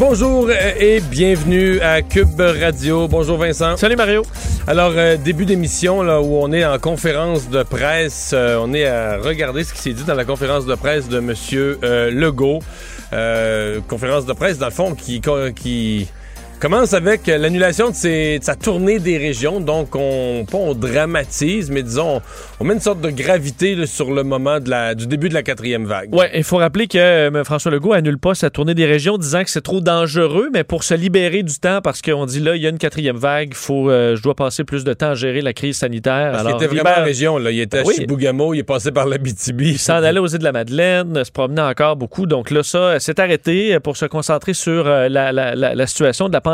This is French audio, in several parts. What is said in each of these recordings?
Bonjour euh, et bienvenue à Cube Radio. Bonjour Vincent. Salut Mario. Alors, euh, début d'émission, là, où on est en conférence de presse, euh, on est à regarder ce qui s'est dit dans la conférence de presse de M. Legault. conférence de presse, dans le fond, qui, qui commence avec l'annulation de, de, sa tournée des régions. Donc, on, pas on dramatise, mais disons, on, met une sorte de gravité là, sur le moment de la, du début de la quatrième vague. Ouais, il faut rappeler que euh, François Legault annule pas sa tournée des régions, disant que c'est trop dangereux, mais pour se libérer du temps, parce qu'on dit là, il y a une quatrième vague, faut, euh, je dois passer plus de temps à gérer la crise sanitaire. Parce Alors, il était vraiment en région. Là. Il était à Chibougamau, il est passé par la BTB. Il s'en allait aux îles de la Madeleine, se promenait encore beaucoup. Donc là, ça s'est arrêté pour se concentrer sur euh, la, la, la, la situation de la pandémie.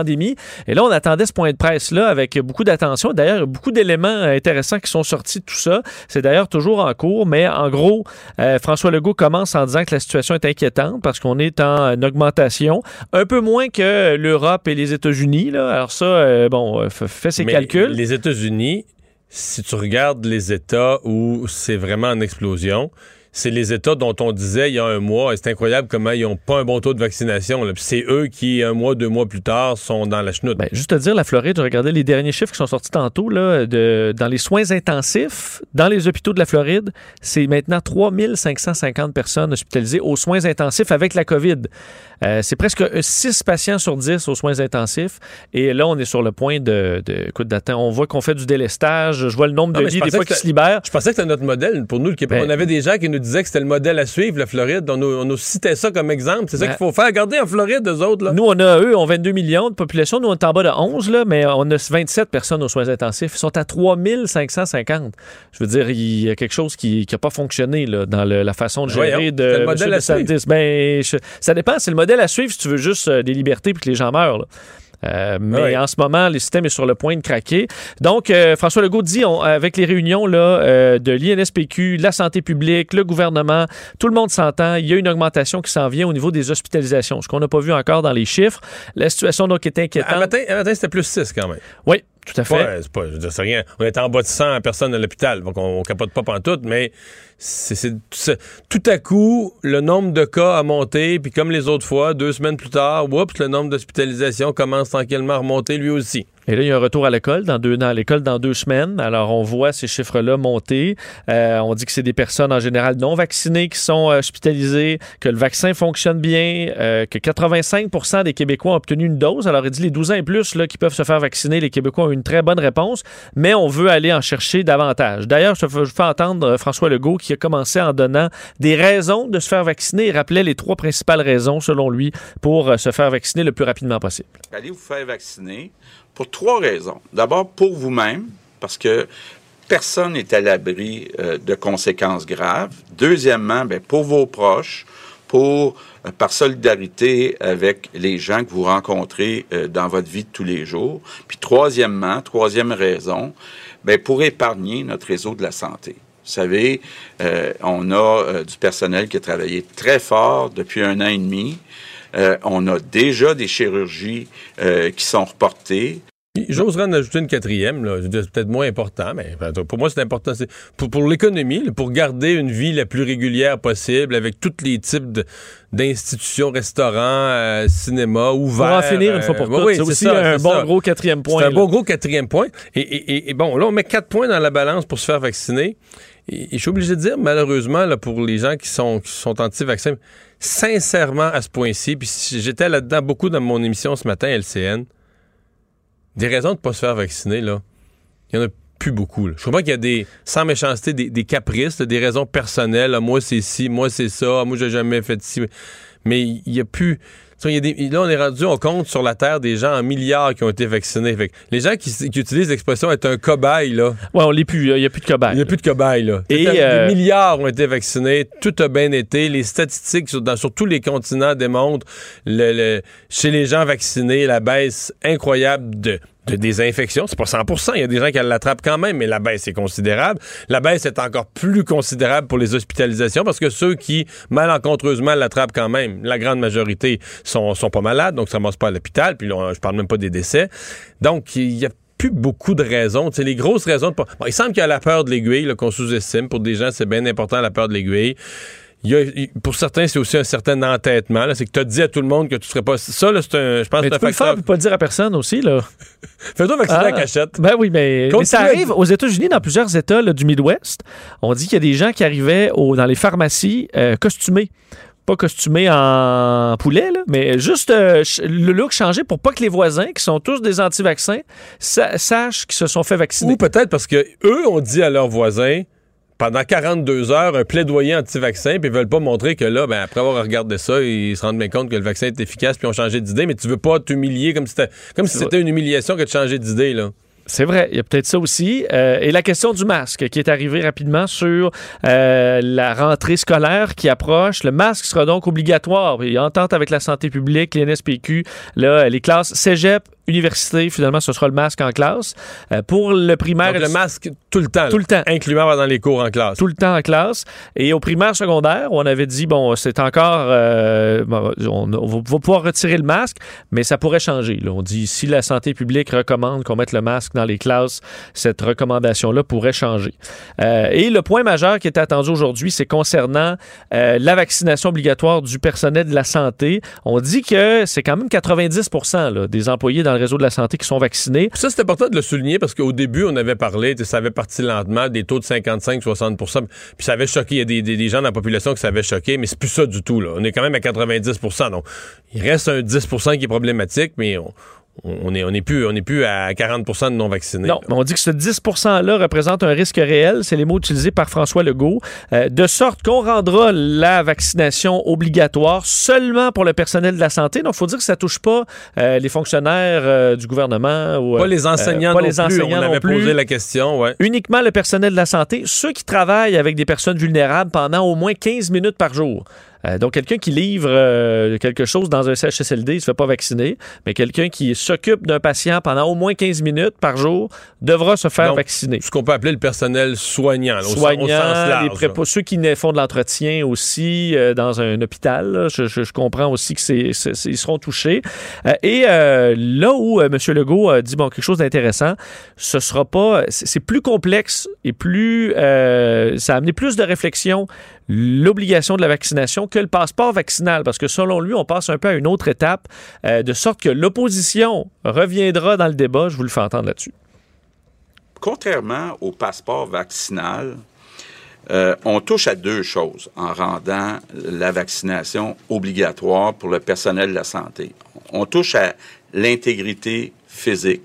Et là, on attendait ce point de presse-là avec beaucoup d'attention. D'ailleurs, beaucoup d'éléments intéressants qui sont sortis de tout ça. C'est d'ailleurs toujours en cours, mais en gros, euh, François Legault commence en disant que la situation est inquiétante parce qu'on est en augmentation, un peu moins que l'Europe et les États-Unis. Alors ça, euh, bon, euh, fait ses calculs. Les États-Unis, si tu regardes les États où c'est vraiment en explosion, c'est les États dont on disait il y a un mois, et c'est incroyable comment ils n'ont pas un bon taux de vaccination. C'est eux qui, un mois, deux mois plus tard, sont dans la chenoute. Ben, juste à dire, la Floride, je regardais les derniers chiffres qui sont sortis tantôt, là, de, dans les soins intensifs, dans les hôpitaux de la Floride, c'est maintenant 3550 personnes hospitalisées aux soins intensifs avec la COVID. Euh, c'est presque 6 patients sur 10 aux soins intensifs. Et là, on est sur le point de, de écoute, d'attendre. On voit qu'on fait du délestage. Je vois le nombre de lits des fois qui se libèrent. Je pensais que c'était notre modèle pour nous, le Québec. Ben on avait des gens qui nous disait que c'était le modèle à suivre, la Floride. On nous, citait ça comme exemple. C'est ça qu'il faut faire. Regardez en Floride, eux autres. Là. Nous, on a, eux, ont 22 millions de population. Nous, on est en bas de 11, là, mais on a 27 personnes aux soins intensifs. Ils sont à 3550. Je veux dire, il y a quelque chose qui n'a pas fonctionné là, dans la façon de gérer de, le modèle à suivre. Ben, ça dépend. C'est le modèle à suivre si tu veux juste euh, des libertés puis que les gens meurent. Là. Euh, mais en ce moment, le système est sur le point de craquer. Donc, euh, François Legault dit, avec les réunions là, euh, de l'INSPQ, la santé publique, le gouvernement, tout le monde s'entend. Il y a une augmentation qui s'en vient au niveau des hospitalisations, ce qu'on n'a pas vu encore dans les chiffres. La situation donc est inquiétante. Un matin, matin c'était plus 6 quand même. Oui, tout à fait. c'est pas, je rien. On est en bas de 100 personnes à l'hôpital, donc on, capote pas pantoute, mais c'est tout à coup, le nombre de cas a monté, puis comme les autres fois, deux semaines plus tard, oups, le nombre d'hospitalisations commence tranquillement à remonter lui aussi. Et là, il y a un retour à l'école dans deux dans l'école dans deux semaines. Alors, on voit ces chiffres-là monter. Euh, on dit que c'est des personnes en général non vaccinées qui sont euh, hospitalisées, que le vaccin fonctionne bien, euh, que 85% des Québécois ont obtenu une dose. Alors, il dit les 12 ans et plus là, qui peuvent se faire vacciner, les Québécois ont une très bonne réponse, mais on veut aller en chercher davantage. D'ailleurs, je fais entendre François Legault qui a commencé en donnant des raisons de se faire vacciner. Il rappelait les trois principales raisons, selon lui, pour se faire vacciner le plus rapidement possible. Allez vous faire vacciner pour trois raisons. D'abord, pour vous-même, parce que personne n'est à l'abri euh, de conséquences graves. Deuxièmement, bien, pour vos proches, pour euh, par solidarité avec les gens que vous rencontrez euh, dans votre vie de tous les jours. Puis troisièmement, troisième raison, bien, pour épargner notre réseau de la santé. Vous savez, on a du personnel qui a travaillé très fort depuis un an et demi euh, on a déjà des chirurgies euh, qui sont reportées. J'oserais en ajouter une quatrième, peut-être moins important, mais pour moi c'est important. Pour, pour l'économie, pour garder une vie la plus régulière possible avec tous les types d'institutions, restaurants, euh, cinéma, ouverts. Pour en finir une fois pour toutes, c'est aussi un bon gros quatrième point. C'est un bon gros quatrième point. Et, bon, là on met quatre points dans la balance pour se faire vacciner. Et, je suis obligé de dire, malheureusement, là, pour les gens qui sont, qui sont anti-vaccins, sincèrement à ce point-ci, puis j'étais là-dedans beaucoup dans mon émission ce matin, LCN, des raisons de ne pas se faire vacciner, là, il y en a plus beaucoup. Je comprends qu'il y a des, sans méchanceté, des, caprices, des raisons personnelles. moi, c'est ci, moi, c'est ça, moi, j'ai jamais fait ci. Mais il n'y a plus là, on est rendu, on compte sur la Terre des gens en milliards qui ont été vaccinés. les gens qui, utilisent l'expression être un cobaye, là. Ouais, on l'est plus. Il n'y a plus de cobaye. Il n'y a plus de cobaye, là. Et euh, Des milliards ont été vaccinés. Tout a bien été. Les statistiques sur, dans, sur tous les continents démontrent le, chez les gens vaccinés la baisse incroyable de de désinfection. C'est pas 100% Il y a des gens qui l'attrapent quand même, mais la baisse est considérable. La baisse est encore plus considérable pour les hospitalisations parce que ceux qui, malencontreusement, l'attrapent quand même, la grande majorité sont, sont pas malades, donc ça ne pas à l'hôpital. Puis là, je parle même pas des décès. Donc, il y a plus beaucoup de raisons. sais, les grosses raisons. De... Bon, il semble qu'il y a la peur de l'aiguille qu'on sous-estime. Pour des gens, c'est bien important la peur de l'aiguille pour certains, c'est aussi un certain entêtement. C'est que tu as dit à tout le monde que tu serais pas. Ça, c'est un. Je pense mais tu peux facteur. Le faire, pas dire à personne aussi, là. Fais-toi vacciner ah. cachette. Ben oui, mais, ça arrive aux États-Unis, dans plusieurs États du Midwest. On dit qu'il y a des gens qui arrivaient dans les pharmacies euh, costumés pas costumés en poulet, mais juste euh, le look changé pour pas que les voisins, qui sont tous des anti-vaccins, sachent qu'ils se sont fait vacciner. Ou peut-être parce que eux ont dit à leurs voisins pendant 42 heures un plaidoyer anti-vaccin, puis ils veulent pas montrer que là, ben, après avoir regardé ça, ils se rendent bien compte que le vaccin est efficace, puis ont changé d'idée, mais tu veux pas t'humilier comme si c'était, comme si c'était une humiliation que de changer d'idée, là. C'est vrai, il y a peut-être ça aussi. Euh, et la question du masque qui est arrivée rapidement sur euh, la rentrée scolaire qui approche. Le masque sera donc obligatoire. A entente avec la santé publique, l'NSPQ, là, les classes cégep, université, finalement, ce sera le masque en classe. Euh, pour le primaire... le masque tout le temps. Tout le temps. Incluant dans les cours en classe. Tout le temps en classe. Et au primaire secondaire, on avait dit, bon, c'est encore... Euh, on, va pouvoir retirer le masque, mais ça pourrait changer. On dit, si la santé publique recommande qu'on mette le masque dans les classes, cette recommandation-là pourrait changer. Euh, et le point majeur qui est attendu aujourd'hui, c'est concernant la vaccination obligatoire du personnel de la santé. On dit que c'est quand même 90 là, des employés dans réseau de la santé qui sont vaccinés. Ça, c'est important de le souligner parce qu'au début, on avait parlé, ça avait parti lentement, des taux de 55-60% puis ça avait choqué. Il y a des, gens dans la population qui ça avait choqué, mais c'est plus ça du tout. Là. On est quand même à 90% Donc, il reste un 10% qui est problématique, mais on, on n'est on est plus, on est plus à 40% de non-vaccinés. Non, mais on dit que ce 10 %-là représente un risque réel. C'est les mots utilisés par François Legault. Euh, de sorte qu'on rendra la vaccination obligatoire seulement pour le personnel de la santé. Donc, il faut dire que ça ne touche pas euh, les fonctionnaires euh, du gouvernement. Ou, pas les enseignants pas non les plus. Enseignants on avait posé la question. Ouais. Uniquement le personnel de la santé. Ceux qui travaillent avec des personnes vulnérables pendant au moins 15 minutes par jour. Euh, donc, quelqu'un qui livre euh, quelque chose dans un CHSLD, il ne se fait pas vacciner, mais quelqu'un qui s'occupe d'un patient pendant au moins 15 minutes par jour devra se faire vacciner. Ce qu'on peut appeler le personnel soignant, soignant au, sens large. Les ceux qui font de l'entretien aussi euh, dans un hôpital, je, comprends aussi qu'ils seront touchés. et là où M. Legault a dit bon, quelque chose d'intéressant, ce sera pas... C'est plus complexe et plus... ça a amené plus de réflexion l'obligation de la vaccination que le passeport vaccinal, parce que selon lui, on passe un peu à une autre étape, euh, de sorte que l'opposition reviendra dans le débat. Je vous le fais entendre là-dessus. Contrairement au passeport vaccinal, euh, on touche à deux choses en rendant la vaccination obligatoire pour le personnel de la santé. On touche à l'intégrité physique.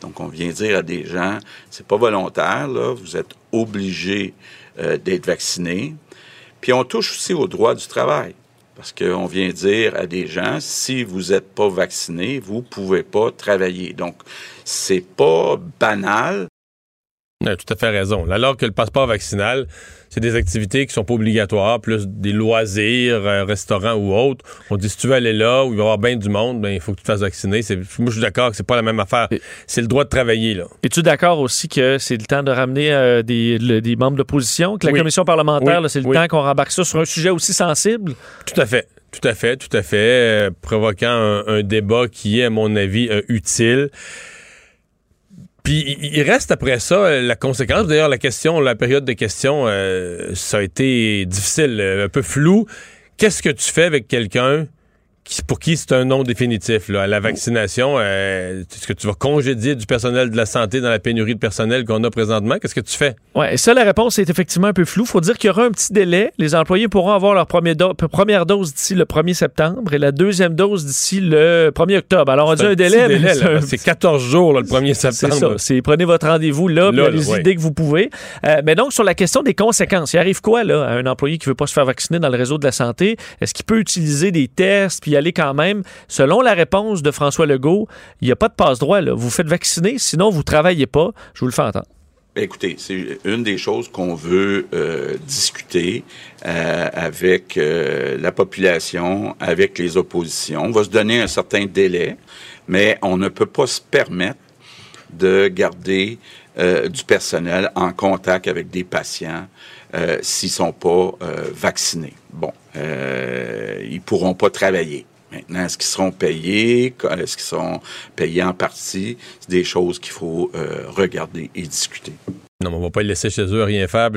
Donc, on vient dire à des gens, c'est pas volontaire, là, vous êtes obligé euh, d'être vacciné. Puis on touche aussi au droit du travail. Parce qu'on vient dire à des gens, si vous n'êtes pas vacciné, vous ne pouvez pas travailler. Donc, c'est pas banal. Tout à fait raison. Alors que le passeport vaccinal, c'est des activités qui sont pas obligatoires, plus des loisirs, un restaurant ou autre. On dit si tu veux aller là où il va y avoir bien du monde, ben il faut que tu te fasses vacciner. Moi, je suis d'accord que c'est pas la même affaire. C'est le droit de travailler là. Es-tu d'accord aussi que c'est le temps de ramener euh, des, des, membres d'opposition, que la commission parlementaire, c'est le temps qu'on rembarque ça sur un sujet aussi sensible? Tout à fait. Tout à fait, tout à fait, euh, provoquant un, débat qui est, à mon avis, euh, utile. Puis il reste après ça euh, la conséquence. D'ailleurs, la question, la période de questions, euh, ça a été difficile, un peu flou. Qu'est-ce que tu fais avec quelqu'un pour qui c'est un nom définitif là, à la vaccination. Euh, est-ce que tu vas congédier du personnel de la santé dans la pénurie de personnel qu'on a présentement? Qu'est-ce que tu fais? Oui, ça, la réponse est effectivement un peu floue. Il faut dire qu'il y aura un petit délai. Les employés pourront avoir leur première, dose d'ici le 1er septembre et la deuxième dose d'ici le 1er octobre. Alors, on dit un délai, c'est 14 jours le 1er septembre. C'est ça. Prenez votre rendez-vous là, allez-y dès que vous pouvez. Euh, mais donc, sur la question des conséquences, il arrive quoi là, à un employé qui ne veut pas se faire vacciner dans le réseau de la santé? Est-ce qu'il peut utiliser des tests puis aller quand même, selon la réponse de François Legault, il n'y a pas de passe-droit. Vous faites vacciner, sinon vous ne travaillez pas. Je vous le fais entendre. Ben, écoutez, c'est une des choses qu'on veut euh, discuter euh, avec euh, la population, avec les oppositions. On va se donner un certain délai, mais on ne peut pas se permettre de garder du personnel en contact avec des patients euh, s'ils sont pas euh, vaccinés. Bon, euh, ils pourront pas travailler. Maintenant, est-ce qu'ils seront payés? Est-ce qu'ils sont payés en partie? C'est des choses qu'il faut euh, regarder et discuter. Non, mais on va pas les laisser chez eux rien faire,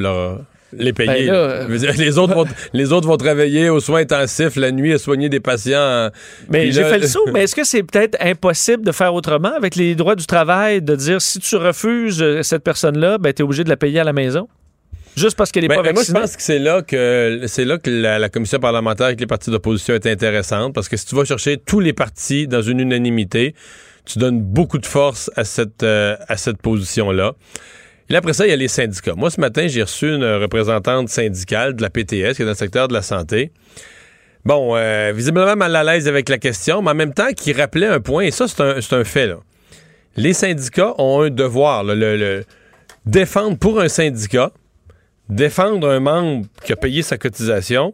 les payer. Ben là, les, autres vont, les autres vont travailler aux soins intensifs la nuit à soigner des patients. Mais j'ai là- fait le saut, mais est-ce que c'est peut-être impossible de faire autrement avec les droits du travail, de dire si tu refuses cette personne-là, ben, tu es obligé de la payer à la maison? Juste parce qu'elle n'est Ben, pas ben, moi, je pense que c'est là que c'est là que la, la commission parlementaire avec les partis d'opposition est intéressante parce que si tu vas chercher tous les partis dans une unanimité, tu donnes beaucoup de force à cette euh, à cette position-là. Et là, après ça, il y a les syndicats. Moi, ce matin, j'ai reçu une représentante syndicale de la PTS qui est dans le secteur de la santé. Bon, euh, visiblement mal à l'aise avec la question, mais en même temps, qui rappelait un point, et ça, c'est un, c'est un fait. Là. Les syndicats ont un devoir, là, le, le- défendre pour un syndicat, défendre un membre qui a payé sa cotisation,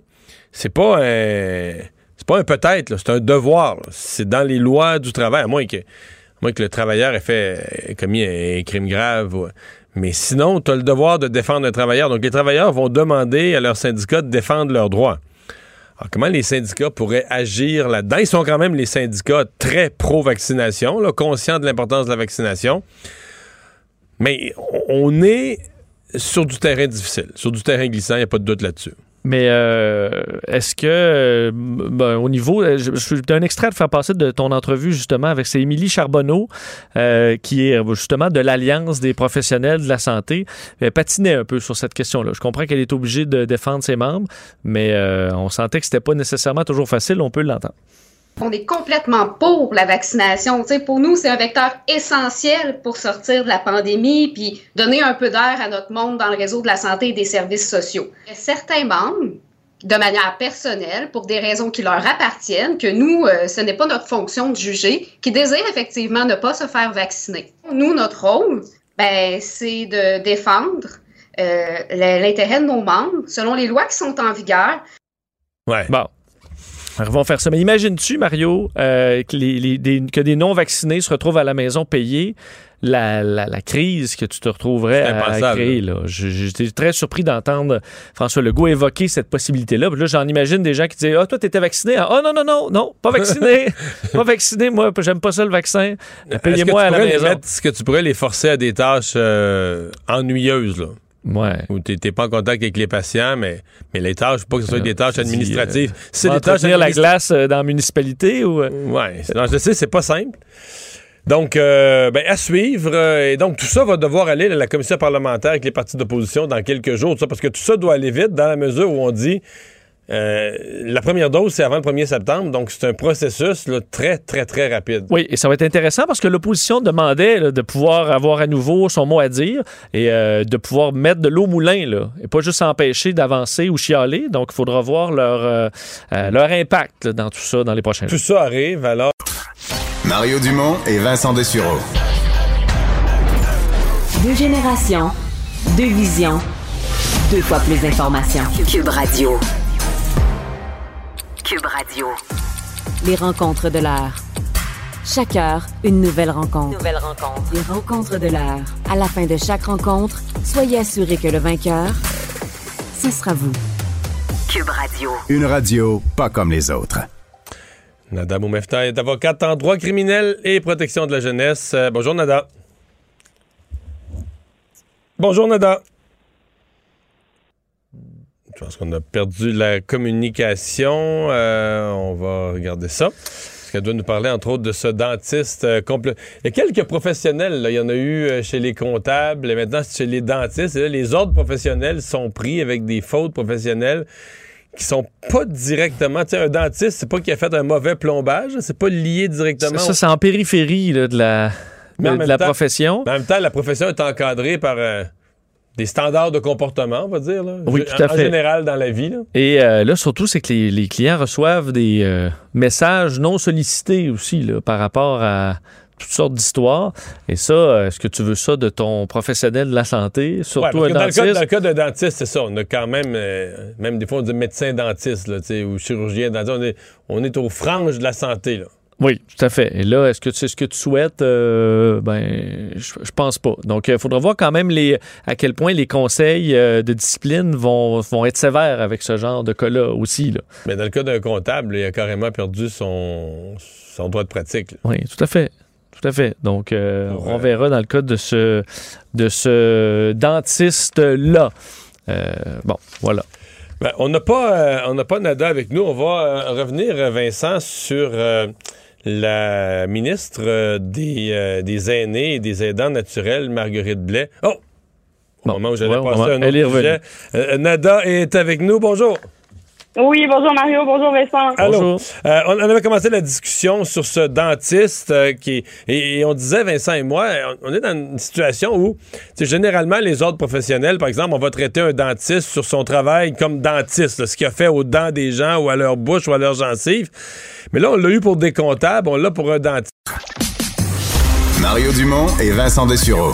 c'est pas un. C'est pas un peut-être, c'est un devoir. C'est dans les lois du travail, à moins que, à que le travailleur ait fait ait commis un crime grave. Mais sinon, tu as le devoir de défendre un travailleur. Donc, les travailleurs vont demander à leur syndicat de défendre leurs droits. Alors, comment les syndicats pourraient agir là-dedans? Ils sont quand même les syndicats très pro-vaccination, conscients de l'importance de la vaccination. Mais on est sur du terrain difficile, sur du terrain glissant, il n'y a pas de doute là-dessus. Mais euh, est-ce que, euh, ben, au niveau, euh, je, un extrait de faire passer de ton entrevue justement avec c'est Émilie Charbonneau, qui est justement de l'Alliance des professionnels de la santé, Elle patinait un peu sur cette question-là. Je comprends qu'elle est obligée de défendre ses membres, mais on sentait que c'était pas nécessairement toujours facile. On peut l'entendre. On est complètement pour la vaccination. Tu sais, pour nous, c'est un vecteur essentiel pour sortir de la pandémie puis donner un peu d'air à notre monde dans le réseau de la santé et des services sociaux. Certains membres, de manière personnelle, pour des raisons qui leur appartiennent, que nous, euh, ce n'est pas notre fonction de juger, qui désirent effectivement ne pas se faire vacciner. Nous, notre rôle, ben, c'est de défendre euh, l'intérêt de nos membres selon les lois qui sont en vigueur, Ouais. Bon. Ils vont faire ça. Mais imagines-tu, Mario, euh, que, les, les- des, que des non-vaccinés se retrouvent à la maison payés? La, la, la crise que tu te retrouverais à, créer. Là? J'étais très surpris d'entendre François Legault évoquer cette possibilité-là. Puis là, j'en imagine des gens qui disent Ah, toi, t'étais vacciné. Ah, oh, non, non, non, non, pas vacciné. pas vacciné, moi, j'aime pas ça le vaccin. Payez-moi à la maison. Est-ce que tu pourrais les forcer à des tâches euh, ennuyeuses, là? Ouais. Où tu n'es pas en contact avec les patients, mais, mais les tâches, pas que ce soit des tâches administratives. c'est des tâches la glace euh, dans la municipalité ou. euh, Ouais, non, je sais, c'est pas simple. Donc, euh, ben, à suivre. euh, et donc, tout ça va devoir aller à la commission parlementaire avec les partis d'opposition dans quelques jours. tout ça, parce que tout ça doit aller vite dans la mesure où on dit euh, la première dose, c'est avant le 1er septembre. Donc, c'est un processus là, très, très, très rapide. Oui, et ça va être intéressant parce que l'opposition demandait là, de pouvoir avoir à nouveau son mot à dire et euh, de pouvoir mettre de l'eau au moulin, là, et pas juste s'empêcher d'avancer ou chialer. Donc, il faudra voir leur, euh, euh, leur impact là, dans tout ça dans les prochains jours. Tout ça arrive alors. Mario Dumont et Vincent Dessureau. Deux générations, deux visions, deux fois plus d'informations. Cube Radio. Cube Radio. Les rencontres de l'heure. Chaque heure, une nouvelle rencontre. Nouvelle rencontre. Les rencontres de l'heure. À la fin de chaque rencontre, soyez assurés que le vainqueur, ce sera vous. Cube Radio. Une radio pas comme les autres. Nada Moumefta est avocate en droit criminel et protection de la jeunesse. Euh, bonjour, Nada. Bonjour, Nada. Je pense qu'on a perdu la communication. Euh, on va regarder ça. Parce qu'elle doit nous parler, entre autres, de ce dentiste euh, complet. Il y a quelques professionnels. là. Il y en a eu euh, chez les comptables et maintenant c'est chez les dentistes. Et là, les autres professionnels sont pris avec des fautes professionnelles qui sont pas directement. Tu sais, un dentiste, c'est pas qu'il a fait un mauvais plombage. C'est pas lié directement. Ça, c'est en périphérie là, de la, de temps- profession. En même temps, la profession est encadrée par euh, des standards de comportement, on va dire. Là. Oui, En- tout à En fait. général, dans la vie. Là. Et euh, là, surtout, c'est que les, les clients reçoivent des euh, messages non sollicités aussi là, par rapport à toutes sortes d'histoires. Et ça, euh, est-ce que tu veux ça de ton professionnel de la santé, surtout un dans, le cas, dentiste? dans le cas d'un dentiste, c'est ça. On a quand même, euh, même des fois, on dit médecin dentiste là, tu sais, ou chirurgien dentiste. On est, on est aux franges de la santé. Là. Oui, tout à fait. Et là, est-ce que c'est ce que tu souhaites? Euh, ben, je, je pense pas. Donc, il faudra voir quand même les, à quel point les conseils euh, de discipline vont, vont être sévères avec ce genre de cas-là aussi. Là. Mais dans le cas d'un comptable, il a carrément perdu son, son droit de pratique. là. Oui, tout à fait. Tout à fait. Donc, euh, Ouais. on verra dans le cas de ce, de ce dentiste-là. Euh, bon, voilà. Ben, on n'a pas, euh, on n'a pas Nada avec nous. On va euh, revenir, euh, Vincent, sur euh, la ministre euh, des, euh, des aînés et des aidants naturels, Marguerite Blais. Oh! Au Bon, moment où j'allais ouais, passer un elle est autre sujet. Euh, Nada est avec nous. Bonjour. Oui, bonjour Mario, bonjour Vincent. Allô. Bonjour. Euh, on, on avait commencé la discussion sur ce dentiste euh, qui et, et on disait Vincent et moi, on, on est dans une situation où tu sais, généralement les autres professionnels, par exemple, on va traiter un dentiste sur son travail comme dentiste, là, ce qu'il a fait aux dents des gens ou à leur bouche ou à leurs gencives. Mais là, on l'a eu pour des comptables, on l'a pour un dentiste. Mario Dumont et Vincent Dessureau.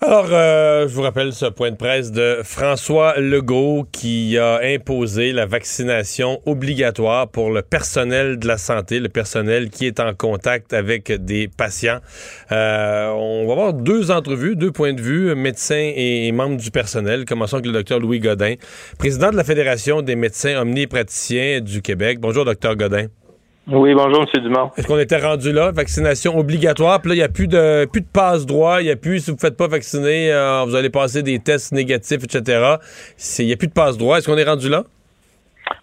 Alors, euh, je vous rappelle ce point de presse de François Legault qui a imposé la vaccination obligatoire pour le personnel de la santé, le personnel qui est en contact avec des patients. Euh, on va avoir deux entrevues, deux points de vue, médecins et membres du personnel. Commençons avec le docteur Louis Godin, président de la Fédération des médecins omnipraticiens du Québec. Bonjour, docteur Godin. Oui, bonjour, M. Dumont. Est-ce qu'on était rendu là, vaccination obligatoire, puis là, il n'y a plus de, plus de passe-droit, il n'y a plus, si vous ne faites pas vacciner, euh, vous allez passer des tests négatifs, etc. Il n'y a plus de passe-droit. Est-ce qu'on est rendu là?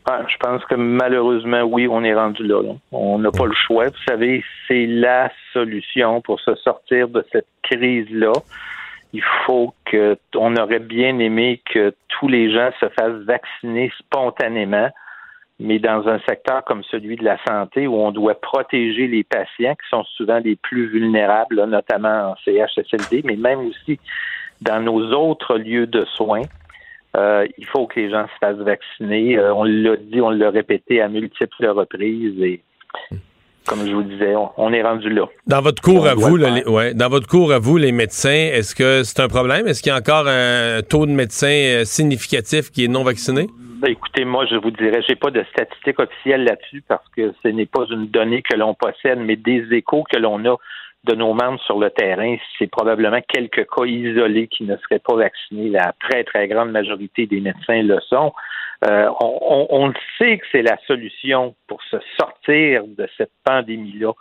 Ah, je pense que malheureusement, oui, on est rendu là. là. On n'a pas le choix. Vous savez, c'est la solution pour se sortir de cette crise-là. Il faut que, on aurait bien aimé que tous les gens se fassent vacciner spontanément, mais dans un secteur comme celui de la santé où on doit protéger les patients qui sont souvent les plus vulnérables, notamment en CHSLD, mais même aussi dans nos autres lieux de soins. Euh, il faut que les gens se fassent vacciner. Euh, on l'a dit, on l'a répété à multiples reprises et comme je vous disais, on, on est rendu là. Dans votre cours à vous, là, les, ouais, dans votre cours à vous, les médecins, est-ce que c'est un problème? Est-ce qu'il y a encore un taux de médecins euh, significatif qui est non vacciné? Ben, écoutez, moi, je vous dirais, j'ai pas de statistiques officielles là-dessus parce que ce n'est pas une donnée que l'on possède, mais des échos que l'on a de nos membres sur le terrain, c'est probablement quelques cas isolés qui ne seraient pas vaccinés. La très, très grande majorité des médecins le sont. Euh, on, sait que c'est la solution pour se sortir de cette pandémie-là.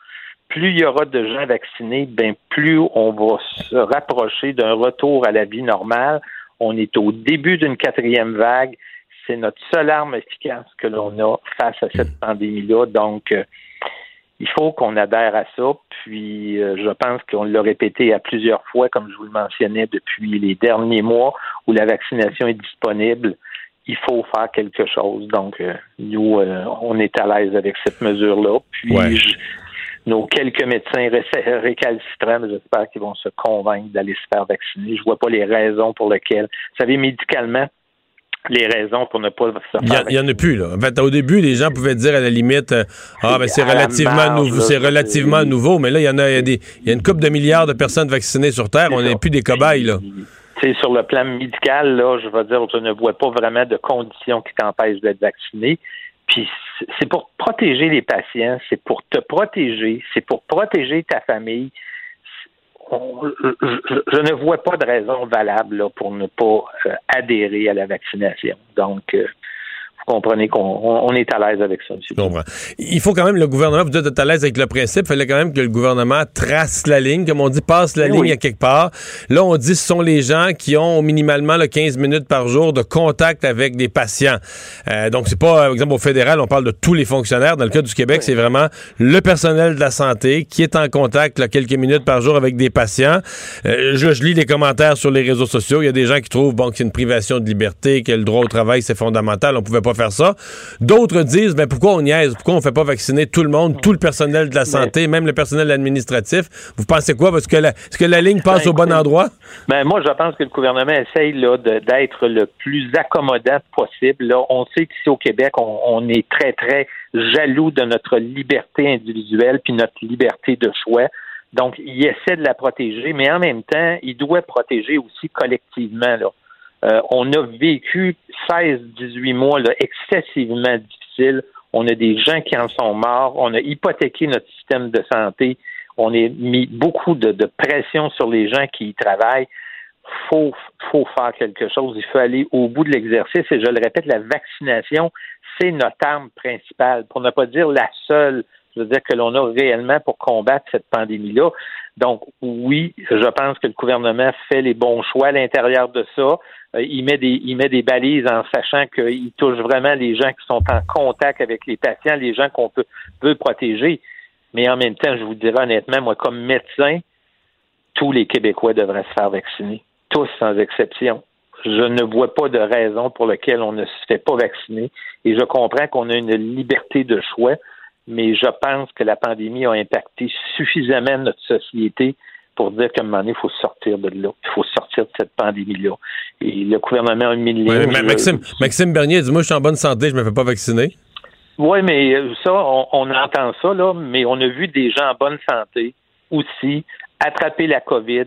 Plus il y aura de gens vaccinés, ben plus on va se rapprocher d'un retour à la vie normale. On est au début d'une quatrième vague. C'est notre seule arme efficace que l'on a face à cette pandémie-là. Donc, euh, il faut qu'on adhère à ça. Puis, euh, je pense qu'on l'a répété à plusieurs fois, comme je vous le mentionnais depuis les derniers mois, où la vaccination est disponible. Il faut faire quelque chose. Donc, euh, nous, euh, on est à l'aise avec cette mesure-là. Puis, Ouais. je- nos quelques médecins réc- récalcitrants, mais j'espère qu'ils vont se convaincre d'aller se faire vacciner. Je vois pas les raisons pour lesquelles. Vous savez, médicalement, les raisons pour ne pas se faire il y en a plus, là. En fait, au début, les gens pouvaient dire à la limite, euh, ah, ben c'est relativement marge, nouveau, c'est relativement nouveau, mais là, il y en a, il y a des, il y a une couple de milliards de personnes vaccinées sur Terre. On n'est plus des cobayes, là. Sur le plan médical, là, je veux dire, je ne vois pas vraiment de conditions qui t'empêchent d'être vacciné. Puis c'est- pour protéger les patients, c'est pour te protéger, c'est pour protéger ta famille. Je ne vois pas de raison valable là, pour ne pas euh, adhérer à la vaccination. Donc, euh, vous comprenez qu'on on- on est à l'aise avec ça. Je comprends. Il faut quand même, le gouvernement, vous êtes à l'aise avec le principe, il fallait quand même que le gouvernement trace la ligne, comme on dit, passe la Eh ligne à quelque part. Là, on dit ce sont les gens qui ont minimalement le 15 minutes par jour de contact avec des patients. Euh, donc, c'est pas, par exemple, au fédéral, on parle de tous les fonctionnaires. Dans le cas du Québec, c'est vraiment le personnel de la santé qui est en contact là, quelques minutes par jour avec des patients. Euh, je, je lis les commentaires sur les réseaux sociaux. Il y a des gens qui trouvent bon, que c'est une privation de liberté, que le droit au travail, c'est fondamental. On pouvait pas faire ça. D'autres disent, ben pourquoi on niaise? Pourquoi on fait pas vacciner tout le monde, tout le personnel de la santé, même le personnel administratif? Vous pensez quoi? Est-ce que la, est-ce que la ligne passe Ben, au bon endroit? Ben, moi, je pense que le gouvernement essaye là, de- d'être le plus accommodant possible. Là, on sait qu'ici au Québec, on, on est très, très jaloux de notre liberté individuelle puis notre liberté de choix. Donc, il essaie de la protéger, mais en même temps, il doit protéger aussi collectivement. Là. Euh, on a vécu 16-18 mois excessivement difficiles. On a des gens qui en sont morts. On a hypothéqué notre système de santé. On a mis beaucoup de, de pression sur les gens qui y travaillent. Faut, faut faire quelque chose. Il faut aller au bout de l'exercice. Et je le répète, la vaccination, c'est notre arme principale, pour ne pas dire la seule je veux dire que l'on a réellement pour combattre cette pandémie-là. Donc, oui, je pense que le gouvernement fait les bons choix à l'intérieur de ça. Euh, il met des, il met des balises en sachant qu'il touche vraiment les gens qui sont en contact avec les patients, les gens qu'on peut, veut protéger. Mais en même temps, je vous dirais honnêtement, moi, comme médecin, tous les Québécois devraient se faire vacciner. Tous sans exception. Je ne vois pas de raison pour laquelle on ne se fait pas vacciner. Et je comprends qu'on a une liberté de choix mais je pense que la pandémie a impacté suffisamment notre société pour dire qu'à un moment donné, il faut sortir de là. Il faut sortir de cette pandémie-là. Et le gouvernement a mis oui, mais Maxime, Maxime Bernier dit Moi, je suis en bonne santé, je ne me fais pas vacciner. Oui, mais euh, ça, on, on, entend ça, là, mais on a vu des gens en bonne santé aussi attraper la COVID,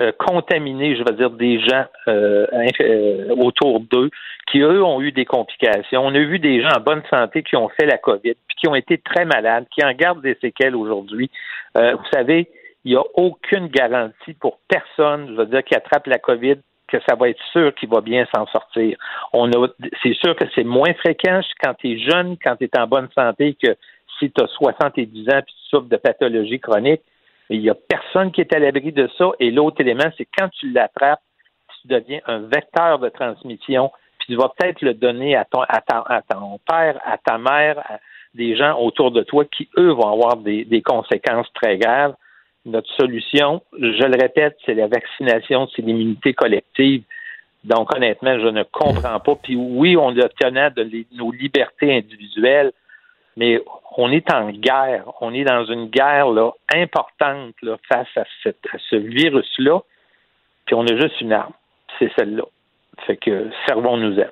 euh, contaminer, je veux dire, des gens euh, euh, autour d'eux qui, eux, ont eu des complications. On a vu des gens en bonne santé qui ont fait la COVID, puis qui ont été très malades, qui en gardent des séquelles aujourd'hui. vous savez, il n'y a aucune garantie pour personne, je veux dire, qui attrape la COVID que ça va être sûr qu'il va bien s'en sortir. On a, c'est sûr que c'est moins fréquent quand tu es jeune, quand tu es en bonne santé, que si tu as 70 ans et tu souffres de pathologie chronique. Il n'y a personne qui est à l'abri de ça. Et l'autre élément, c'est quand tu l'attrapes, tu deviens un vecteur de transmission, puis tu vas peut-être le donner à ton, à, ton père, à ta mère, à des gens autour de toi qui, eux, vont avoir des, des conséquences très graves. Notre solution, je le répète, c'est la vaccination, c'est l'immunité collective. Donc, honnêtement, je ne comprends pas. Puis oui, on a tenant de nos libertés individuelles, mais on est en guerre. On est dans une guerre là, importante là, face à, ce virus-là. Puis on a juste une arme. C'est celle-là. Fait que servons-nous-en.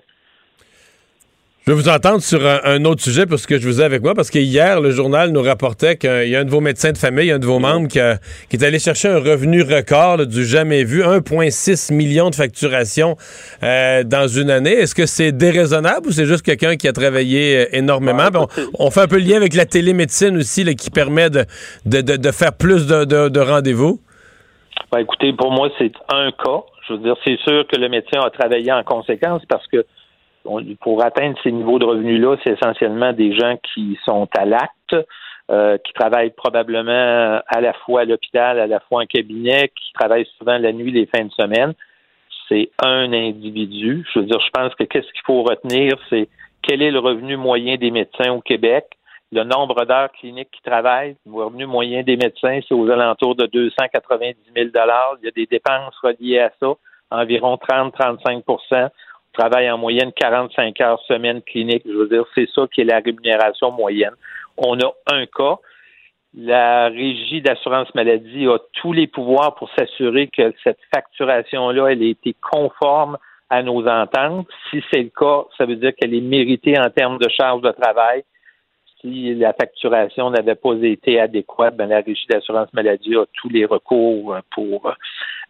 Je vais vous entendre sur un, autre sujet parce que je vous ai avec moi, parce que hier, le journal nous rapportait qu'il y a un de vos médecins de famille, un de vos membres, qui, est allé chercher un revenu record du jamais vu, 1,6 million de facturations euh, dans une année. Est-ce que c'est déraisonnable ou c'est juste quelqu'un qui a travaillé euh, énormément? on, fait un peu le lien avec la télémédecine aussi, qui permet de, de, faire plus de, rendez-vous. Ben, écoutez, pour moi, c'est un cas. Je veux dire, c'est sûr que le médecin a travaillé en conséquence parce que pour atteindre ces niveaux de revenus-là, c'est essentiellement des gens qui sont à l'acte, euh, qui travaillent probablement à la fois à l'hôpital, à la fois en cabinet, qui travaillent souvent la nuit, les fins de semaine. C'est un individu. Je veux dire, je pense que qu'est-ce qu'il faut retenir, c'est quel est le revenu moyen des médecins au Québec, le nombre d'heures cliniques qui travaillent. Le revenu moyen des médecins, c'est aux alentours de 290 000 Il y a des dépenses reliées à ça, environ 30-35 travaille en moyenne 45 heures semaine clinique. Je veux dire, c'est ça qui est la rémunération moyenne. On a un cas. La régie d'assurance maladie a tous les pouvoirs pour s'assurer que cette facturation-là, elle a été conforme à nos ententes. Si c'est le cas, ça veut dire qu'elle est méritée en termes de charge de travail. Si la facturation n'avait pas été adéquate, ben la régie d'assurance maladie a tous les recours pour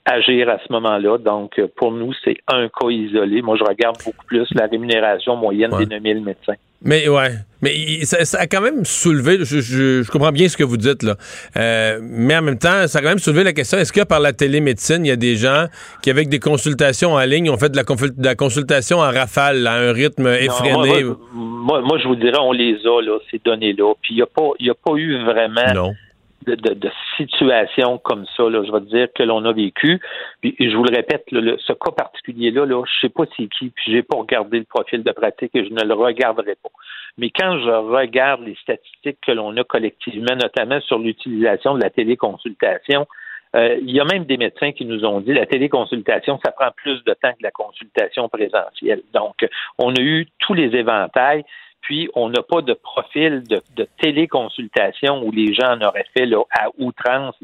agir à ce moment-là. Donc, euh, pour nous, c'est un cas isolé. Moi, je regarde beaucoup plus la rémunération moyenne des 9000 médecins. Mais ouais, mais ça, a quand même soulevé, je, comprends bien ce que vous dites là, euh, mais en même temps, ça a quand même soulevé la question, est-ce que par la télémédecine, il y a des gens qui, avec des consultations en ligne, ont fait de la, consultation en rafale, à un rythme effréné? moi, moi, je vous dirais, on les a, là, ces données-là, puis il n'y a, pas, a pas eu vraiment... Non de, de, de situations comme ça, là, je vais dire, que l'on a vécu. Puis je vous le répète, ce cas particulier-là, là, je sais pas c'est qui, puis j'ai pas regardé le profil de pratique et je ne le regarderai pas. Mais quand je regarde les statistiques que l'on a collectivement, notamment sur l'utilisation de la téléconsultation, euh, il y a même des médecins qui nous ont dit la téléconsultation, ça prend plus de temps que la consultation présentielle. Donc, on a eu tous les éventails. Puis, on n'a pas de profil de, téléconsultation où les gens en auraient fait à outrance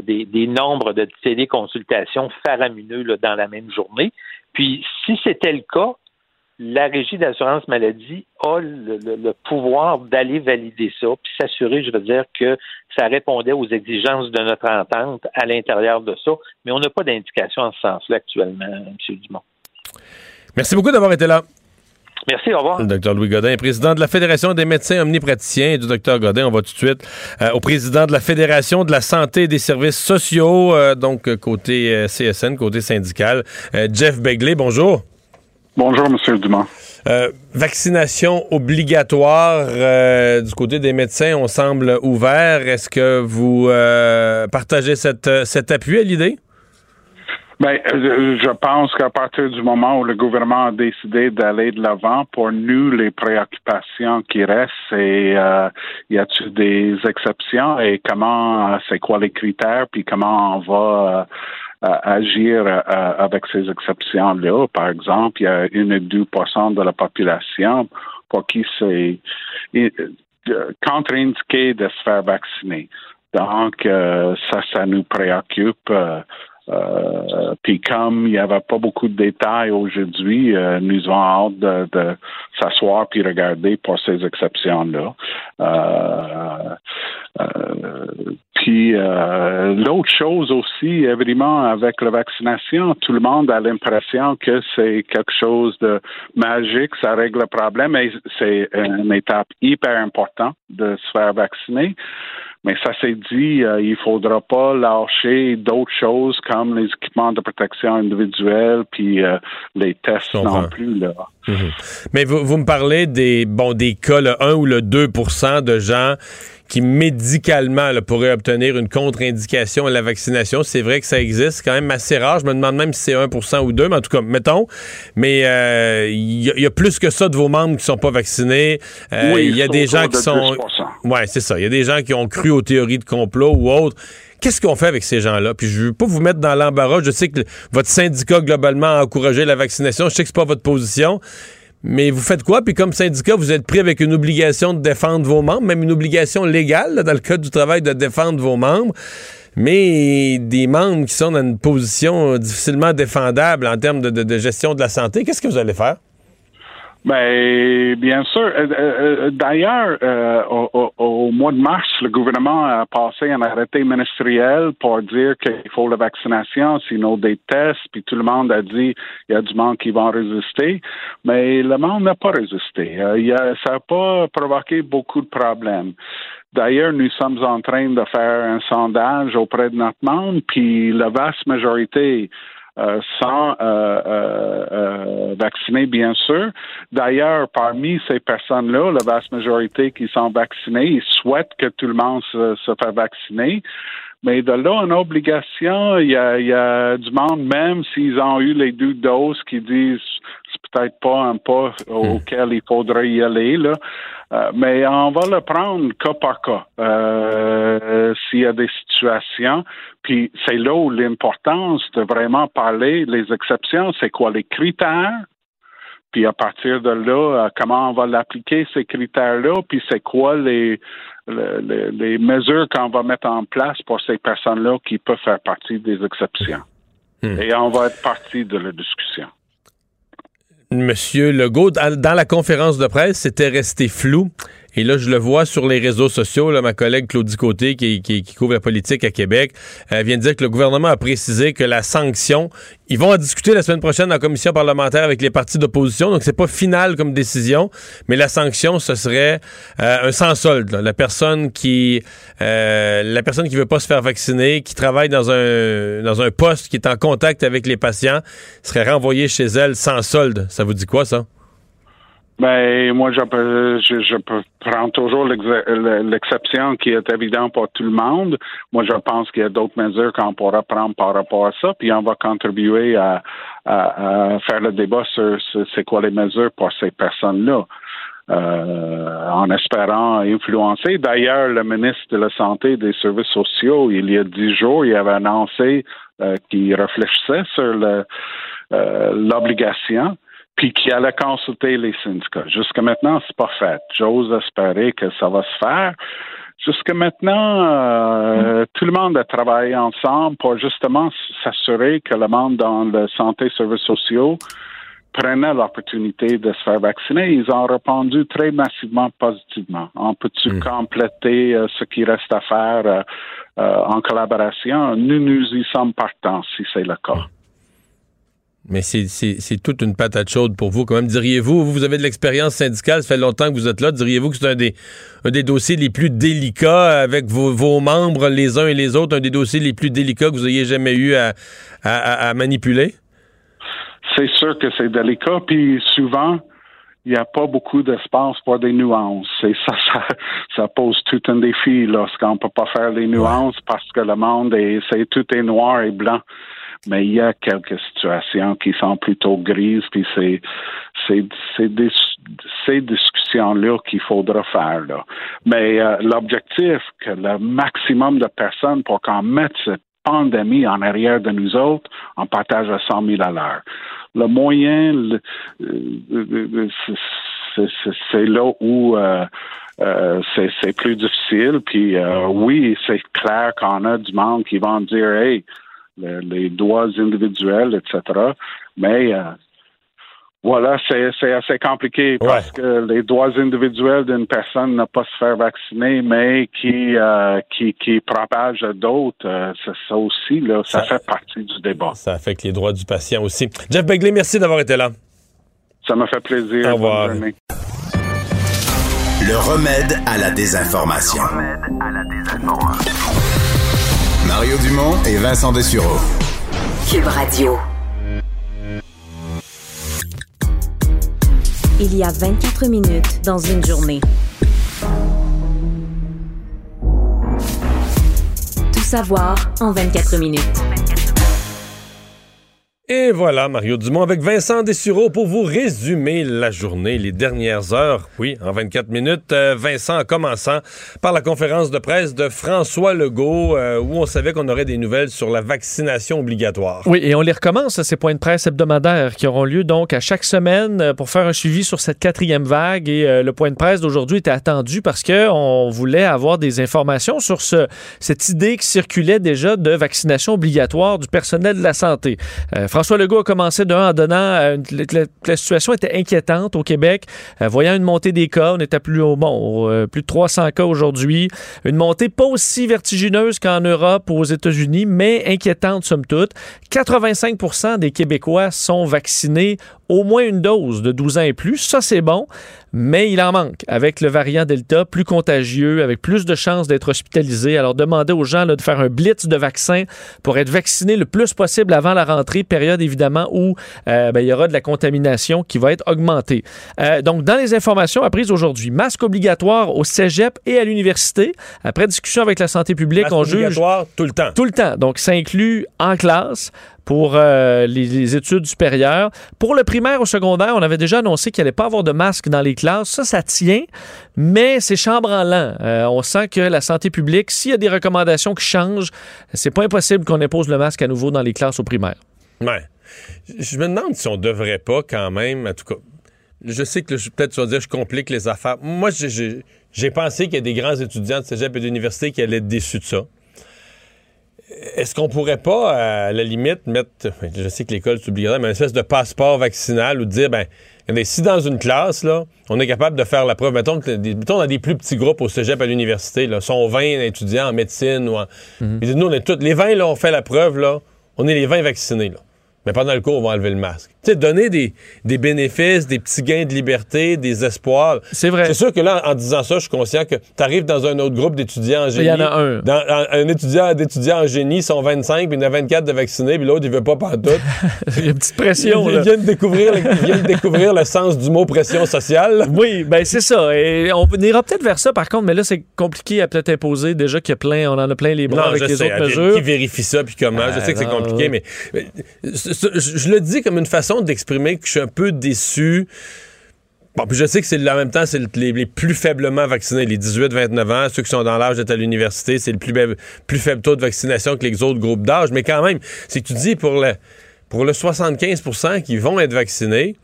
des, nombres de téléconsultations faramineux dans la même journée. Puis, si c'était le cas, la régie d'assurance maladie a le, pouvoir d'aller valider ça, puis s'assurer, je veux dire, que ça répondait aux exigences de notre entente à l'intérieur de ça. Mais on n'a pas d'indication en ce sens-là actuellement, M. Dumont. Merci beaucoup d'avoir été là. Merci, au revoir. Le docteur Louis Godin, président de la Fédération des médecins omnipraticiens. Et du docteur Godin, on va tout de suite euh, au président de la Fédération de la santé et des services sociaux, euh, donc côté euh, CSN, côté syndical, Jeff Begley. Bonjour. Bonjour, M. Dumont. vaccination obligatoire du côté des médecins, on semble ouvert. Est-ce que vous partagez cet appui à l'idée? Ben, euh, je pense qu'à partir du moment où le gouvernement a décidé d'aller de l'avant, pour nous, les préoccupations qui restent, c'est euh, y a-t-il des exceptions et comment, c'est quoi les critères, puis comment on va euh, agir avec ces exceptions-là? Par exemple, il y a une ou deux de la population pour qui c'est contre-indiqué de se faire vacciner. Donc, ça, ça nous préoccupe. Euh, puis comme il n'y avait pas beaucoup de détails aujourd'hui, euh, nous avons hâte de, s'asseoir puis regarder pour ces exceptions-là. Euh, puis l'autre chose aussi, évidemment, avec la vaccination, tout le monde a l'impression que c'est quelque chose de magique, ça règle le problème, mais c'est une étape hyper importante de se faire vacciner. Mais ça s'est dit, euh, il faudra pas lâcher d'autres choses comme les équipements de protection individuelle puis euh, les tests non plus. Là. Mhm. Mais vous, vous me parlez des bon des cas, le 1 ou le 2% de gens qui médicalement pourraient obtenir une contre-indication à la vaccination. C'est vrai que ça existe, c'est quand même assez rare. Je me demande même si c'est 1 ou 2, mais en tout cas, mettons. Mais euh, il y, a plus que ça de vos membres qui sont pas vaccinés. Euh, il y a des gens qui sont... Ouais, c'est ça. Il y a des gens qui ont cru aux théories de complot ou autres. Qu'est-ce qu'on fait avec ces gens-là? Puis je veux pas vous mettre dans l'embarras. Je sais que votre syndicat, globalement, a encouragé la vaccination. Je sais que c'est pas votre position. Mais vous faites quoi? Puis comme syndicat, vous êtes pris avec une obligation de défendre vos membres, même une obligation légale dans le code du travail de défendre vos membres. Mais des membres qui sont dans une position difficilement défendable en termes de gestion de la santé, qu'est-ce que vous allez faire? Ben, bien sûr. Euh, euh, euh, d'ailleurs, au, mois de mars, le gouvernement a passé un arrêté ministériel pour dire qu'il faut la vaccination, sinon des tests, puis tout le monde a dit il y a du monde qui va résister, mais le monde n'a pas résisté. Ça n'a pas provoqué beaucoup de problèmes. D'ailleurs, nous sommes en train de faire un sondage auprès de notre monde, puis la vaste majorité euh, sans euh, euh, vacciner, bien sûr. D'ailleurs, parmi ces personnes-là, la vaste majorité qui sont vaccinées, ils souhaitent que tout le monde se, se fasse vacciner. Mais de là, une obligation, il y a, il y a du monde, même s'ils ont eu les deux doses, qui disent peut-être pas un pas auquel il faudrait y aller, là. Euh, mais on va le prendre cas par cas euh, s'il y a des situations. Puis c'est là où l'importance de vraiment parler les exceptions, c'est quoi? Les critères. Puis à partir de là, euh, comment on va l'appliquer ces critères-là, puis c'est quoi les, les, les mesures qu'on va mettre en place pour ces personnes-là qui peuvent faire partie des exceptions? Hmm. Et on va être partie de la discussion. Monsieur Legault, dans la conférence de presse, c'était resté flou. Et là, je le vois sur les réseaux sociaux. Là, ma collègue Claudie Côté, qui, couvre la politique à Québec, vient de dire que le gouvernement a précisé que la sanction, ils vont en discuter la semaine prochaine en commission parlementaire avec les partis d'opposition. Donc, c'est pas final comme décision, mais la sanction, ce serait euh, un sans solde. La personne qui, euh, la personne qui veut pas se faire vacciner, qui travaille dans un dans un poste qui est en contact avec les patients, serait renvoyée chez elle sans solde. Ça vous dit quoi ça? Ben, moi, je, je, je prends toujours l'exception qui est évidente pour tout le monde. Moi, je pense qu'il y a d'autres mesures qu'on pourra prendre par rapport à ça, puis on va contribuer à, à, faire le débat sur, c'est quoi les mesures pour ces personnes-là. Euh, en espérant influencer. D'ailleurs, le ministre de la Santé et des Services sociaux, il y a dix jours, il avait annoncé euh, qu'il réfléchissait sur euh, l'obligation puis qui allait consulter les syndicats. Jusqu'à maintenant, c'est pas fait. J'ose espérer que ça va se faire. Jusqu'à maintenant, euh, tout le monde a travaillé ensemble pour justement s'assurer que le monde dans la santé et services sociaux prenaient l'opportunité de se faire vacciner, ils ont répondu très massivement positivement. On peut-tu Hmm. compléter euh, ce qui reste à faire euh, euh, en collaboration? Nous, nous y sommes partants, si c'est le cas. Mais c'est- toute une patate chaude pour vous. Quand même, diriez-vous, vous, avez de l'expérience syndicale, ça fait longtemps que vous êtes là, diriez-vous que c'est un des, un des dossiers les plus délicats avec vos, vos membres les uns et les autres, un des dossiers les plus délicats que vous ayez jamais eu à, à- manipuler? C'est sûr que c'est délicat, puis souvent, il n'y a pas beaucoup d'espace pour des nuances. Et ça, ça, ça pose tout un défi lorsqu'on ne peut pas faire les nuances parce que le monde est, c'est tout est noir et blanc. Mais il y a quelques situations qui sont plutôt grises, puis c'est, c'est, c'est des, ces discussions-là qu'il faudra faire. Là. Mais euh, l'objectif, que le maximum de personnes pour qu'on mette cette pandémie en arrière de nous autres, on partage à 100 000 à l'heure. Le moyen, euh, c'est- là où euh, euh, c'est c'est plus difficile. Puis euh, oui, c'est clair qu'on a du monde qui vont dire, hey, le- les droits individuels, etc. Mais euh, voilà, c'est assez compliqué parce que les droits individuels d'une personne ne pas se faire vacciner, mais qui euh, qui, qui propage à d'autres, euh, c'est ça aussi, là, ça, fait partie du débat. Ça affecte les droits du patient aussi. Jeff Begley, merci d'avoir été là. Ça me fait plaisir. Au revoir. Bonne journée. Le remède à la désinformation. Mario Dumont et Vincent Dessureau. Cube Radio. Il y a 24 minutes dans une journée. Tout savoir en 24 minutes. Et voilà, Mario Dumont avec Vincent Dessureau pour vous résumer la journée, les dernières heures. Oui, en 24 minutes. Euh, Vincent, en commençant par la conférence de presse de François Legault, euh, où on savait qu'on aurait des nouvelles sur la vaccination obligatoire. Oui, et on les recommence, ces points de presse hebdomadaires qui auront lieu donc à chaque semaine euh, pour faire un suivi sur cette quatrième vague. Et le point de presse d'aujourd'hui était attendu parce qu'on voulait avoir des informations sur ce, cette idée qui circulait déjà de vaccination obligatoire du personnel de la santé. François Legault a commencé d'un en donnant euh, la situation était inquiétante au Québec, euh, voyant une montée des cas. On était plus au bon, euh, plus de 300 cas aujourd'hui. Une montée pas aussi vertigineuse qu'en Europe ou aux États-Unis, mais inquiétante somme toute. 85% des Québécois sont vaccinés au moins une dose de 12 ans et plus. Ça, c'est bon, mais il en manque avec le variant Delta, plus contagieux, avec plus de chances d'être hospitalisé. Alors, demandez aux gens là, de faire un blitz de vaccins pour être vaccinés le plus possible avant la rentrée, période évidemment où euh, ben, il y aura de la contamination qui va être augmentée. Euh, donc, dans les informations apprises aujourd'hui, masque obligatoire au cégep et à l'université. Après discussion avec la santé publique, Masque on juge obligatoire tout le temps. tout le temps. Donc, ça inclut en classe pour euh, les, études supérieures. Pour le primaire au secondaire, on avait déjà annoncé qu'il n'y allait pas avoir de masque dans les classes. Ça, ça tient, mais c'est chambranlant. Euh, on sent que la santé publique, s'il y a des recommandations qui changent, c'est pas impossible qu'on impose le masque à nouveau dans les classes au primaire. Ouais. Je me demande si on devrait pas quand même, en tout cas, je sais que peut-être tu vas dire je complique les affaires. Moi, j'ai pensé qu'il y a des grands étudiants de cégep et d'université qui allaient être déçus de ça. Est-ce qu'on pourrait pas, à la limite, mettre, je sais que l'école c'est obligatoire, mais une espèce de passeport vaccinal ou dire, ben, regardez, si dans une classe, là, on est capable de faire la preuve, mettons, que mettons dans des plus petits groupes au cégep à l'université, là, sont 20 étudiants en médecine ou en. Disent, nous, on est tous, les 20, là, on fait la preuve, là, on est les 20 vaccinés, là. Mais pendant le cours, on va enlever le masque. Tu sais, donner des, des bénéfices, des petits gains de liberté, des espoirs. C'est vrai. C'est sûr que là, en disant ça, je suis conscient que tu arrives dans un autre groupe d'étudiants en Il génie. y en a un. Dans, un, un étudiant d'étudiants en génie, sont 25, puis il y en a 24 de vaccinés, puis l'autre, il veut pas pantoute. Il y a une petite pression. il, là. il vient de découvrir, le, il vient de découvrir le sens du mot pression sociale. Oui, ben c'est ça. Et on ira peut-être vers ça, par contre, mais là, c'est compliqué à peut-être imposer. Déjà qu'il y a plein, on en a plein les bras avec je les sais, autres à- mesures. Qui vérifie ça, puis comment? je Ah, sais que c'est non, compliqué, mais, mais je, le dis comme une façon d'exprimer que je suis un peu déçu. Bon, puis je sais que c'est en même temps, c'est le- les, plus faiblement vaccinés, les 18-29 ans, ceux qui sont dans l'âge d'être à l'université, c'est le plus faible taux de vaccination que les autres groupes d'âge. Mais quand même, c'est que tu dis pour le, pour le 75% qui vont être vaccinés,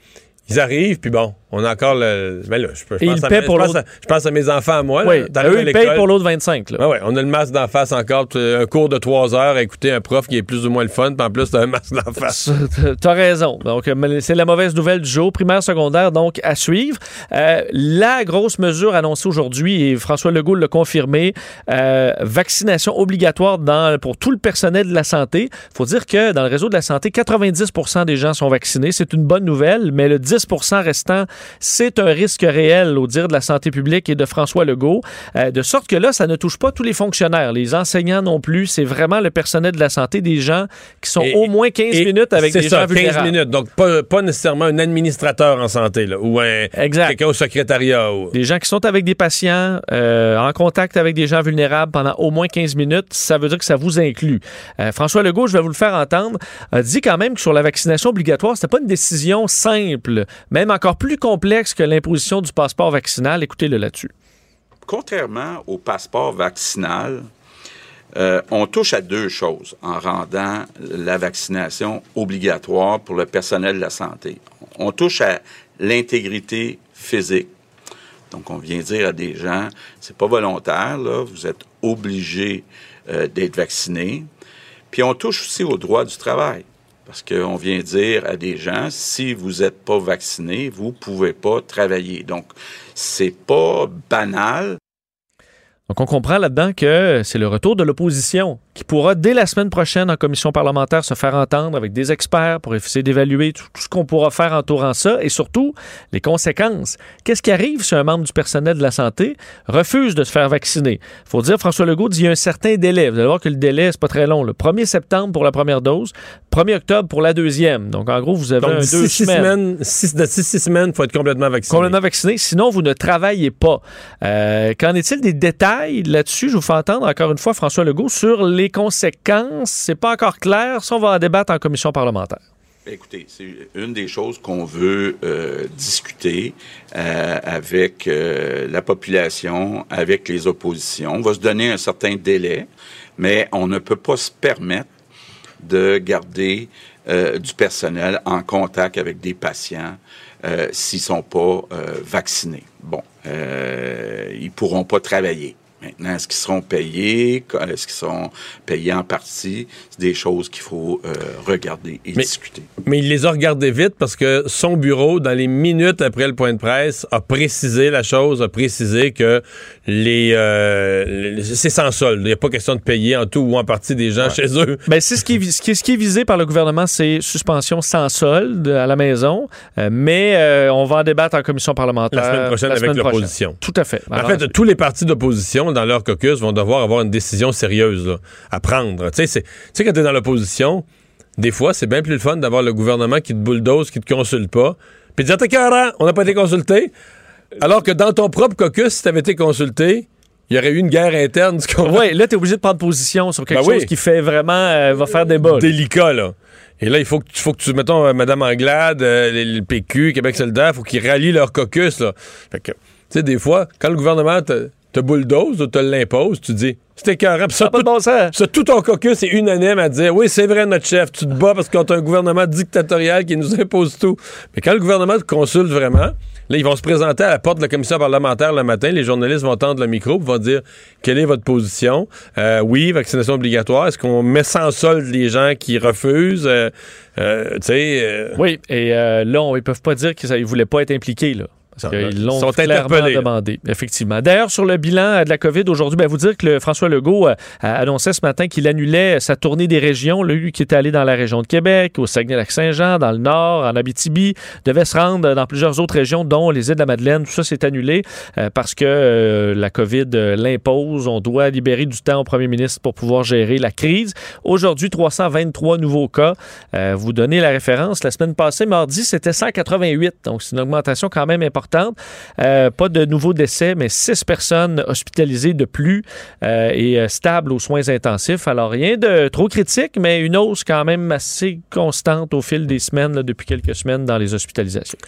ils arrivent, puis bon, On a encore le. Mais là, je, peux, je pense, il à, je pense à- je pense à mes enfants à moi. là, Oui, eux, ils payent pour l'autre 25. Là. Ouais, ouais, on a le masque d'en face encore. tu- Un cours de trois heures à écouter un prof qui est plus ou moins le fun, puis en plus, t'as un masque d'en face. T'as raison. Donc, euh, c'est la mauvaise nouvelle du jour. Primaire, secondaire, donc, à suivre. Euh, la grosse mesure annoncée aujourd'hui, et François Legault l'a confirmé, euh, vaccination obligatoire dans, pour tout le personnel de la santé. faut dire que dans le réseau de la santé, 90% des gens sont vaccinés. C'est une bonne nouvelle, mais le 10% restant, c'est un risque réel, au dire de la santé publique et de François Legault. Euh, de sorte que là, ça ne touche pas tous les fonctionnaires, les enseignants non plus. C'est vraiment le personnel de la santé, des gens qui sont Et- au moins 15 Et minutes avec des ça, gens 15 vulnérables. minutes. Donc, pas, pas nécessairement un administrateur en santé, là, ou un, quelqu'un au secrétariat. Ou... Des gens qui sont avec des patients, euh, en contact avec des gens vulnérables pendant au moins 15 minutes, ça veut dire que ça vous inclut. Euh, François Legault, je vais vous le faire entendre, a dit quand même que sur la vaccination obligatoire, c'était pas une décision simple, même encore plus que l'imposition du passeport vaccinal. Écoutez-le là-dessus. Contrairement au passeport vaccinal, euh, on touche à deux choses en rendant la vaccination obligatoire pour le personnel de la santé. On touche à l'intégrité physique. Donc, on vient dire à des gens, c'est pas volontaire, là, vous êtes obligé euh, d'être vacciné. Puis on touche aussi au droit du travail. Parce qu'on vient dire à des gens, si vous n'êtes pas vacciné, vous pouvez pas travailler. Donc, c'est pas banal. Donc, on comprend là-dedans que c'est le retour de l'opposition qui pourra, dès la semaine prochaine, en commission parlementaire, se faire entendre avec des experts pour essayer d'évaluer tout, tout ce qu'on pourra faire entourant ça et surtout les conséquences. Qu'est-ce qui arrive si un membre du personnel de la santé refuse de se faire vacciner? faut dire, François Legault dit qu'il y a un certain délai. Vous allez voir que le délai, c'est pas très long. Le 1er septembre pour la première dose, 1er octobre pour la deuxième. Donc, en gros, vous avez Donc, un deux six semaines. six, d'ici six semaines, il faut être complètement vacciné. Complètement vacciné, sinon vous ne travaillez pas. Euh, qu'en est-il des détails là-dessus? Je vous fais entendre encore une fois François Legault sur les conséquences. C'est pas encore clair. Ça, on va en débattre en commission parlementaire. Écoutez, c'est une des choses qu'on veut euh, discuter euh, avec euh, la population, avec les oppositions. On va se donner un certain délai, mais on ne peut pas se permettre de garder du personnel en contact avec des patients s'ils sont pas vaccinés. Bon, ils pourront pas travailler. Maintenant, est-ce qu'ils seront payés? Est-ce qu'ils seront payés en partie? C'est des choses qu'il faut euh, regarder et Mais- discuter. Mais il les a regardés vite parce que son bureau, dans les minutes après le point de presse, a précisé la chose, a précisé que les, euh, les- c'est sans solde. Il n'y a pas question de payer en tout ou en partie des gens chez eux. Ben, c'est ce qui, est, ce, qui est, ce qui est visé par le gouvernement, c'est suspension sans solde à la maison, Euh, mais euh, on va en débattre en commission parlementaire La semaine prochaine la avec l'opposition. Tout à fait. En fait, tous les partis d'opposition, dans leur caucus, vont devoir avoir une décision sérieuse là, à prendre. Tu sais, quand tu es dans l'opposition, des fois, c'est bien plus le fun d'avoir le gouvernement qui te bulldoze, qui te consulte pas, puis dire T'es carré, on n'a pas été consulté. Alors que dans ton propre caucus, si tu avais été consulté, il y aurait eu une guerre interne. Ouais, là, tu es obligé de prendre position sur quelque Ben oui. chose qui fait vraiment, euh, va faire débat. délicat, là. Et là, il faut que, tu- faut que tu, mettons, euh, Mme Anglade, euh, le, PQ, Québec solidaire, faut qu'ils rallient leur caucus, là. Fait que, tu sais, des fois, quand le gouvernement te, te bulldoze ou te l'impose, tu dis, c'était écœurant. Ça, tout, bon ça, tout ton caucus est unanime à dire, oui, c'est vrai, notre chef, tu te bats parce qu'on a un gouvernement dictatorial qui nous impose tout. Mais quand le gouvernement te consulte vraiment, Là, ils vont se présenter à la porte de la commission parlementaire le matin. Les journalistes vont tendre le micro, vont dire quelle est votre position? Euh, oui, vaccination obligatoire. Est-ce qu'on met sans solde les gens qui refusent? Euh, euh, tu sais. Oui, et là, on, ils peuvent pas dire qu'ils ne voulaient pas être impliqués, là. Ils l'ont sont clairement demandé, effectivement. D'ailleurs, sur le bilan de la COVID aujourd'hui, ben, vous dire que le François Legault euh, a annoncé ce matin qu'il annulait sa tournée des régions. Lui qui était allé dans la région de Québec, au Saguenay-Lac-Saint-Jean, dans le Nord, en Abitibi, devait se rendre dans plusieurs autres régions, dont les îles de la Madeleine. Tout ça s'est annulé euh, parce que euh, la COVID l'impose. On doit libérer du temps au premier ministre pour pouvoir gérer la crise. Aujourd'hui, 323 nouveaux cas. Euh, vous donnez la référence. La semaine passée, mardi, c'était 188. Donc, c'est une augmentation quand même importante. Euh, pas de nouveaux décès, mais six personnes hospitalisées de plus euh, et euh, stables aux soins intensifs. Alors, rien de trop critique, mais une hausse quand même assez constante au fil des semaines, depuis quelques semaines, dans les hospitalisations.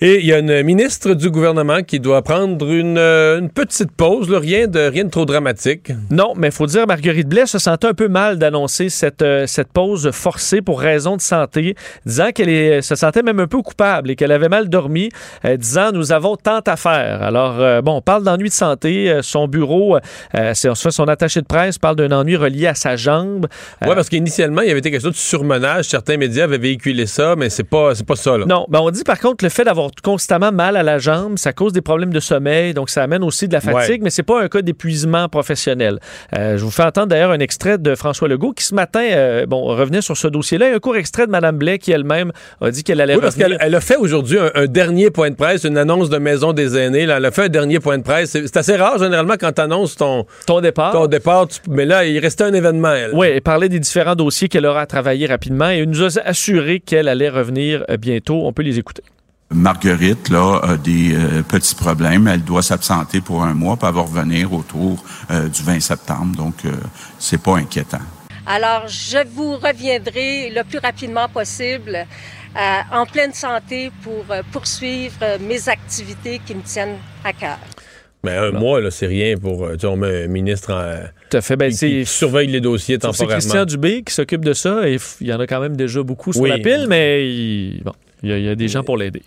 Et il y a une ministre du gouvernement qui doit prendre une, euh, une petite pause, là, rien, de, rien de trop dramatique. Non, mais il faut dire, Marguerite Blais se sentait un peu mal d'annoncer cette, euh, cette pause forcée pour raison de santé, disant qu'elle se sentait même un peu coupable et qu'elle avait mal dormi, euh, disant nous avons tant à faire. Alors, euh, bon, on parle d'ennui de santé. Son bureau, son attaché de presse parle d'un ennui relié à sa jambe. Oui, parce qu'initialement, il y avait été quelque chose de surmenage. Certains médias avaient véhiculé ça, mais c'est pas, c'est pas ça. Là. Non, ben on dit par contre le fait d'avoir constamment mal à la jambe, ça cause des problèmes de sommeil, donc ça amène aussi de la fatigue, Ouais. mais c'est pas un cas d'épuisement professionnel. Euh, je vous fais entendre d'ailleurs un extrait de François Legault qui ce matin, euh, bon, revenait sur ce dossier-là, et un court extrait de Mme Blais qui elle-même a dit qu'elle allait Oui, parce qu'elle elle a fait aujourd'hui un, un dernier point de presse, une annonce de maison des aînés. Là, elle a fait un dernier point de presse. C'est assez rare, généralement, quand tu annonces ton, ton départ. Ton départ tu- mais là, il restait un événement, elle. Oui, et parler des différents dossiers qu'elle aura à travailler rapidement et elle nous a assuré qu'elle allait revenir euh, bientôt. On peut les écouter. Marguerite, là, a des euh, petits problèmes. Elle doit s'absenter pour un mois, puis elle va revenir autour euh, du 20 septembre. Donc, euh, c'est pas inquiétant. Alors, je vous reviendrai le plus rapidement possible euh, en pleine santé pour euh, poursuivre mes activités qui me tiennent à cœur. Mais un mois, là, c'est rien pour. Tu sais, on met un ministre en. Tout à fait. Ben, qui- c'est- qui surveille les dossiers C'est temporairement. Christian Dubé qui s'occupe de ça et il y en a quand même déjà beaucoup sur Oui. la pile, mais il, bon, il y, a- il y a des gens pour l'aider.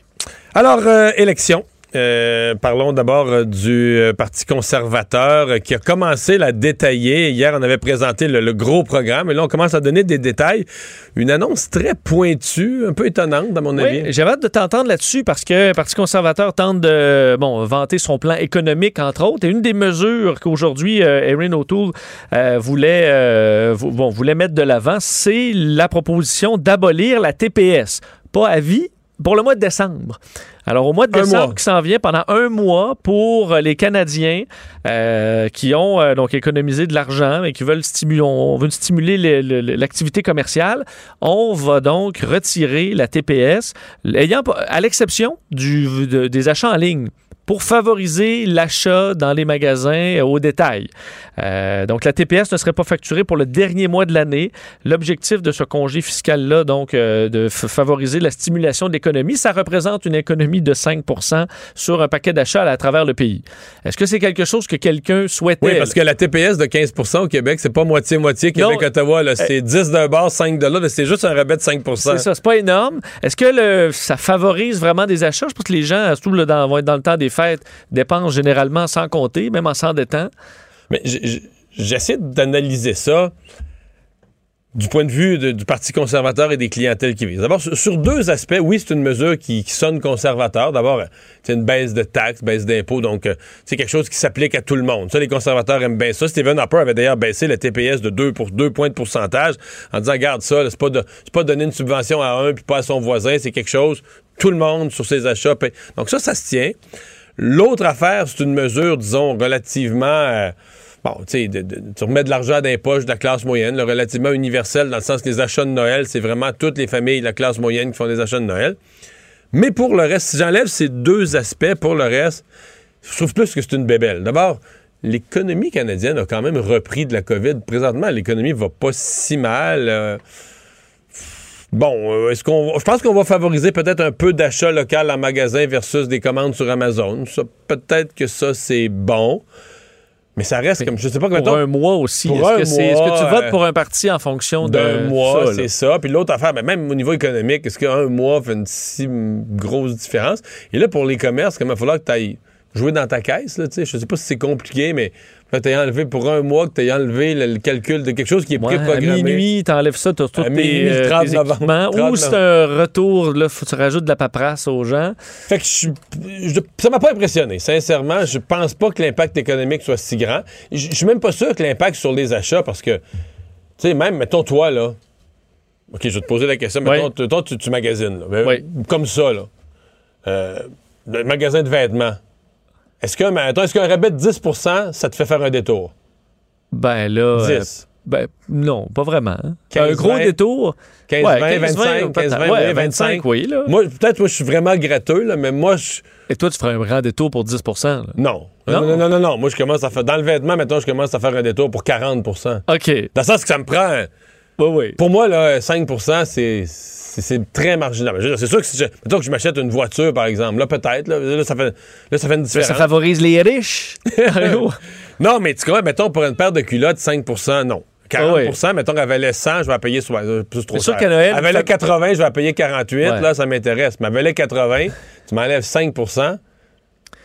Alors, euh, élection. Euh, parlons d'abord euh, du euh, Parti conservateur qui a commencé à détailler. Hier, on avait présenté le, le gros programme et là, on commence à donner des détails. Une annonce très pointue, un peu étonnante, à mon avis. J'avais hâte de t'entendre là-dessus parce que le Parti conservateur tente de bon, vanter son plan économique, entre autres. Et une des mesures qu'aujourd'hui euh, Erin O'Toole euh, voulait, vou- bon, voulait mettre de l'avant, c'est la proposition d'abolir la TPS. Pas à vie, pour le mois de décembre. Alors, au mois de décembre qui s'en vient pendant un mois pour euh, les Canadiens euh, qui ont euh, donc économisé de l'argent et qui veulent stimuler, on veut stimuler le- le- le- l'activité commerciale, on va donc retirer la TPS, ayant, à l'exception des achats en ligne pour favoriser l'achat dans les magasins euh, au détail. Euh, donc, la TPS ne serait pas facturée pour le dernier mois de l'année. L'objectif de ce congé fiscal-là, donc, euh, de favoriser la stimulation de l'économie, ça représente une économie de 5% sur un paquet d'achats à travers le pays. Est-ce que c'est quelque chose que quelqu'un souhaitait? Oui, parce que la TPS de 15% au Québec, c'est pas moitié-moitié Québec-Ottawa. là. C'est 10 d'un bar, 5 de l'autre. C'est juste un rabais de 5% C'est ça, c'est pas énorme. Est-ce que le, ça favorise vraiment des achats? Je pense que les gens, surtout là, dans, vont être dans le temps des fêtes, dépensent généralement sans compter, même en s'endettant. Mais j'essaie d'analyser ça du point de vue du Parti conservateur et des clientèles qui visent. D'abord, sur, deux aspects, oui, c'est une mesure qui, sonne conservateur. D'abord, c'est une baisse de taxes, baisse d'impôts, donc euh, c'est quelque chose qui s'applique à tout le monde. Ça, les conservateurs aiment bien ça. Stephen Harper avait d'ailleurs baissé le TPS de 2 pour 2 points de pourcentage en disant, regarde ça, c'est pas, de, pas donner une subvention à un puis pas à son voisin, c'est quelque chose, tout le monde sur ses achats. paye. Donc ça, ça se tient. L'autre affaire, c'est une mesure, disons, relativement... euh, Bon, tu sais, tu remets de l'argent dans les poches de la classe moyenne, relativement universel, dans le sens que les achats de Noël, c'est vraiment toutes les familles de la classe moyenne qui font des achats de Noël. Mais pour le reste, si j'enlève ces deux aspects, pour le reste, je trouve plus que c'est une bébelle. D'abord, l'économie canadienne a quand même repris de la COVID. Présentement, l'économie va pas si mal. euh, Bon, euh, est-ce qu'on, je pense qu'on va favoriser peut-être un peu d'achat local en magasin versus des commandes sur Amazon. Ça, peut-être que ça c'est bon, mais ça reste comme je sais pas Pour mettons, un mois aussi. Pour Est-ce que, tu votes euh, pour un parti en fonction de d'un mois, c'est ça. Puis l'autre affaire, ben, même au niveau économique, est-ce qu'un mois fait une si grosse différence? Et là, pour les commerces, il va falloir que tu ailles jouer dans ta caisse. Là, tu sais. je sais pas si c'est compliqué, mais tu as enlevé pour un mois que tu enlevé le, le calcul de quelque chose qui est Ouais, à préprogrammé. minuit, t'enlèves ça, t'as tous À tes, minuit, euh, 30 tes novembre. équipements. 30 Ou c'est un retour, là, faut que tu rajoutes de la paperasse aux gens. Fait que je, je- ça m'a pas impressionné. Sincèrement, je pense pas que l'impact économique soit si grand. Je je suis même pas sûr que l'impact sur les achats, parce que, tu sais, même, mettons toi, là. OK, je vais te poser la question. Mettons, toi, tu, tu magasines, là. Ben, Comme ça, là. Euh, le magasin de vêtements. Est-ce qu'un est-ce qu'un rabais de 10% ça te fait faire un détour? Ben là. euh, 10. ben non, pas vraiment. hein. 15, un gros 20, détour. 15, Ouais, 20, 25, 15, 20, ouais, oui, 25. oui, là. Moi, peut-être, moi, je suis vraiment gratteux, là, mais moi, je. Et toi, tu ferais un grand détour pour 10 là. Non. Non? Non, non, non, non, non. Moi, je commence à faire. Dans le vêtement, maintenant, je commence à faire un détour pour 40% OK. Dans le sens que ça me prend. Oui, oui. Pour moi, là, 5 c'est c'est très marginal. C'est sûr que si je, mettons que je m'achète une voiture, par exemple, là, peut-être, là, là, ça fait, là, ça fait une différence. Ça favorise les riches. non, mais tu comprends, mettons, pour une paire de culottes, 5% non. 40% mettons qu'elle valait 100, je vais la payer soit, euh, plus trop C'est sûr cher. qu'à Noël, Elle valait ça- 80, je vais la payer 48, Ouais. là, ça m'intéresse. Mais elle valait 80, tu m'enlèves 5%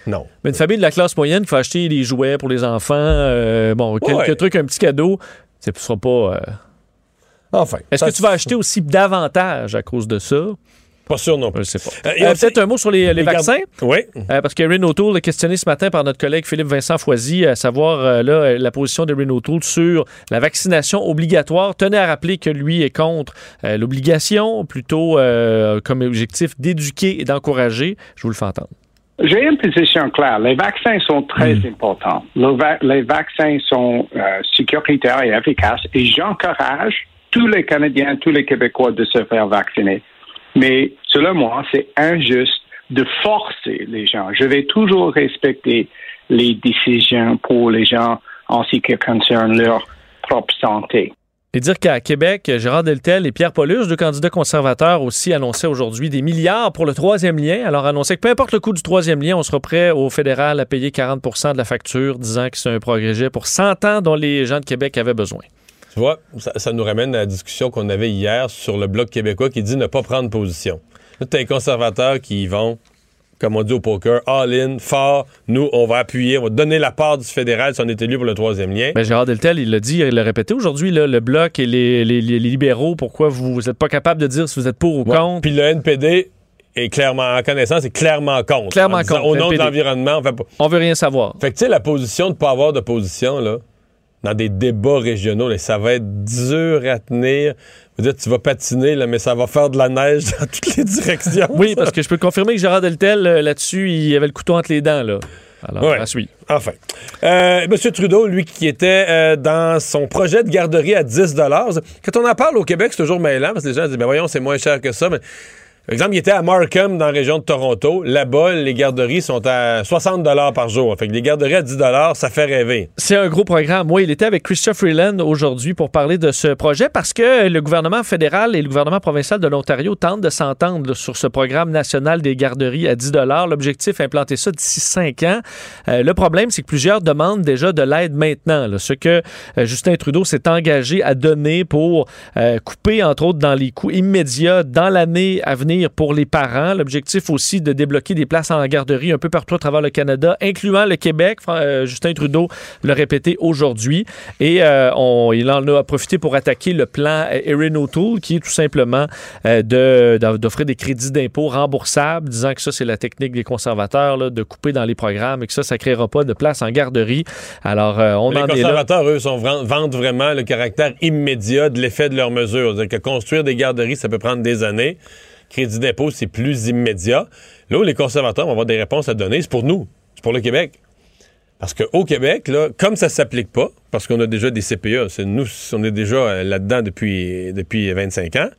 non. Mais une famille de la classe moyenne qui va acheter des jouets pour les enfants, euh, bon, quelques Ouais. trucs, un petit cadeau, ce ne sera pas. euh, Enfin. Est-ce que tu vas acheter aussi davantage à cause de ça? Pas sûr non plus. Je sais pas. Euh, il y a Euh, Peut-être un mot sur les, les les gardes- vaccins? Oui. Euh, parce qu'Erin O'Toole est questionné ce matin par notre collègue Philippe Vincent Foisy, à savoir euh, là, la position d'Erin O'Toole sur la vaccination obligatoire. Tenez à rappeler que lui est contre euh, l'obligation, plutôt euh, comme objectif d'éduquer et d'encourager. Je vous le fais entendre. J'ai une position claire. Les vaccins sont très importants. Le va- les vaccins sont euh, sécuritaires et efficaces et j'encourage tous les Canadiens, tous les Québécois de se faire vacciner. Mais selon moi, c'est injuste de forcer les gens. Je vais toujours respecter les décisions pour les gens en ce qui concerne leur propre santé. Et dire qu'à Québec, Gérard Deltel et Pierre Paulus, deux candidats conservateurs, aussi annonçaient aujourd'hui des milliards pour le troisième lien. Alors annonçaient que peu importe le coût du troisième lien, on sera prêt au fédéral à payer 40 de la facture, disant que c'est un progrès pour 100 ans dont les gens de Québec avaient besoin. Tu vois, ça, ça nous ramène à la discussion qu'on avait hier sur le Bloc québécois qui dit ne pas prendre position. Là, tu as les conservateurs qui vont, comme on dit au poker, all-in, fort. Nous, on va appuyer, on va donner la part du fédéral si on est élu pour le troisième lien. Ben, Gérard Deltel, il l'a dit, il l'a répété aujourd'hui, le Bloc et les, les- les libéraux, pourquoi vous n'êtes pas capable de dire si vous êtes pour ou Ouais. contre? Puis le NPD est clairement, en connaissance, est clairement contre. Clairement disant, contre, Au nom de l'environnement, on fait pas. On veut rien savoir. Fait que, tu sais, la position de ne pas avoir de position, là, dans des débats régionaux, là, ça va être dur à tenir. Dire, tu vas patiner, là, mais ça va faire de la neige dans toutes les directions. Oui, parce que je peux confirmer que Gérard Deltel, euh, là-dessus, il avait le couteau entre les dents. Là. Alors, Ouais. à suivre. Enfin. Euh, Monsieur Trudeau, lui, qui était euh, dans son projet de garderie à 10 Quand on en parle au Québec, c'est toujours mêlant, parce que les gens disent, ben voyons, c'est moins cher que ça. Mais, par exemple, il était à Markham, dans la région de Toronto. Là-bas, les garderies sont à 60 par jour. Fait que les garderies à 10 ça fait rêver. C'est un gros programme. Moi, il était avec Christophe Freeland aujourd'hui pour parler de ce projet parce que le gouvernement fédéral et le gouvernement provincial de l'Ontario tentent de s'entendre sur ce programme national des garderies à 10 L'objectif, implanter ça d'ici 5 ans. Euh, le problème, c'est que plusieurs demandent déjà de l'aide maintenant. ce que euh, Justin Trudeau s'est engagé à donner pour euh, couper, entre autres, dans les coûts immédiats dans l'année à venir pour les parents. L'objectif aussi de débloquer des places en garderie un peu partout à travers le Canada, incluant le Québec. Euh, Justin Trudeau l'a répété aujourd'hui. Et euh, on- il en a profité pour attaquer le plan Erin O'Toole, qui est tout simplement euh, de- d'offrir des crédits d'impôt remboursables, disant que ça, c'est la technique des conservateurs, là, de couper dans les programmes et que ça, ça ne créera pas de place en garderie. Alors, euh, on les en est là. conservateurs, eux, sont, vendent vraiment le caractère immédiat de l'effet de leurs mesures. C'est-à-dire que construire des garderies, ça peut prendre des années. Crédit d'impôt, c'est plus immédiat. Là les conservateurs vont avoir des réponses à donner, c'est pour nous. C'est pour le Québec. Parce qu'au Québec, là, comme ça ne s'applique pas, parce qu'on a déjà des CPA, c'est nous, on est déjà euh, là-dedans depuis, depuis 25 ans,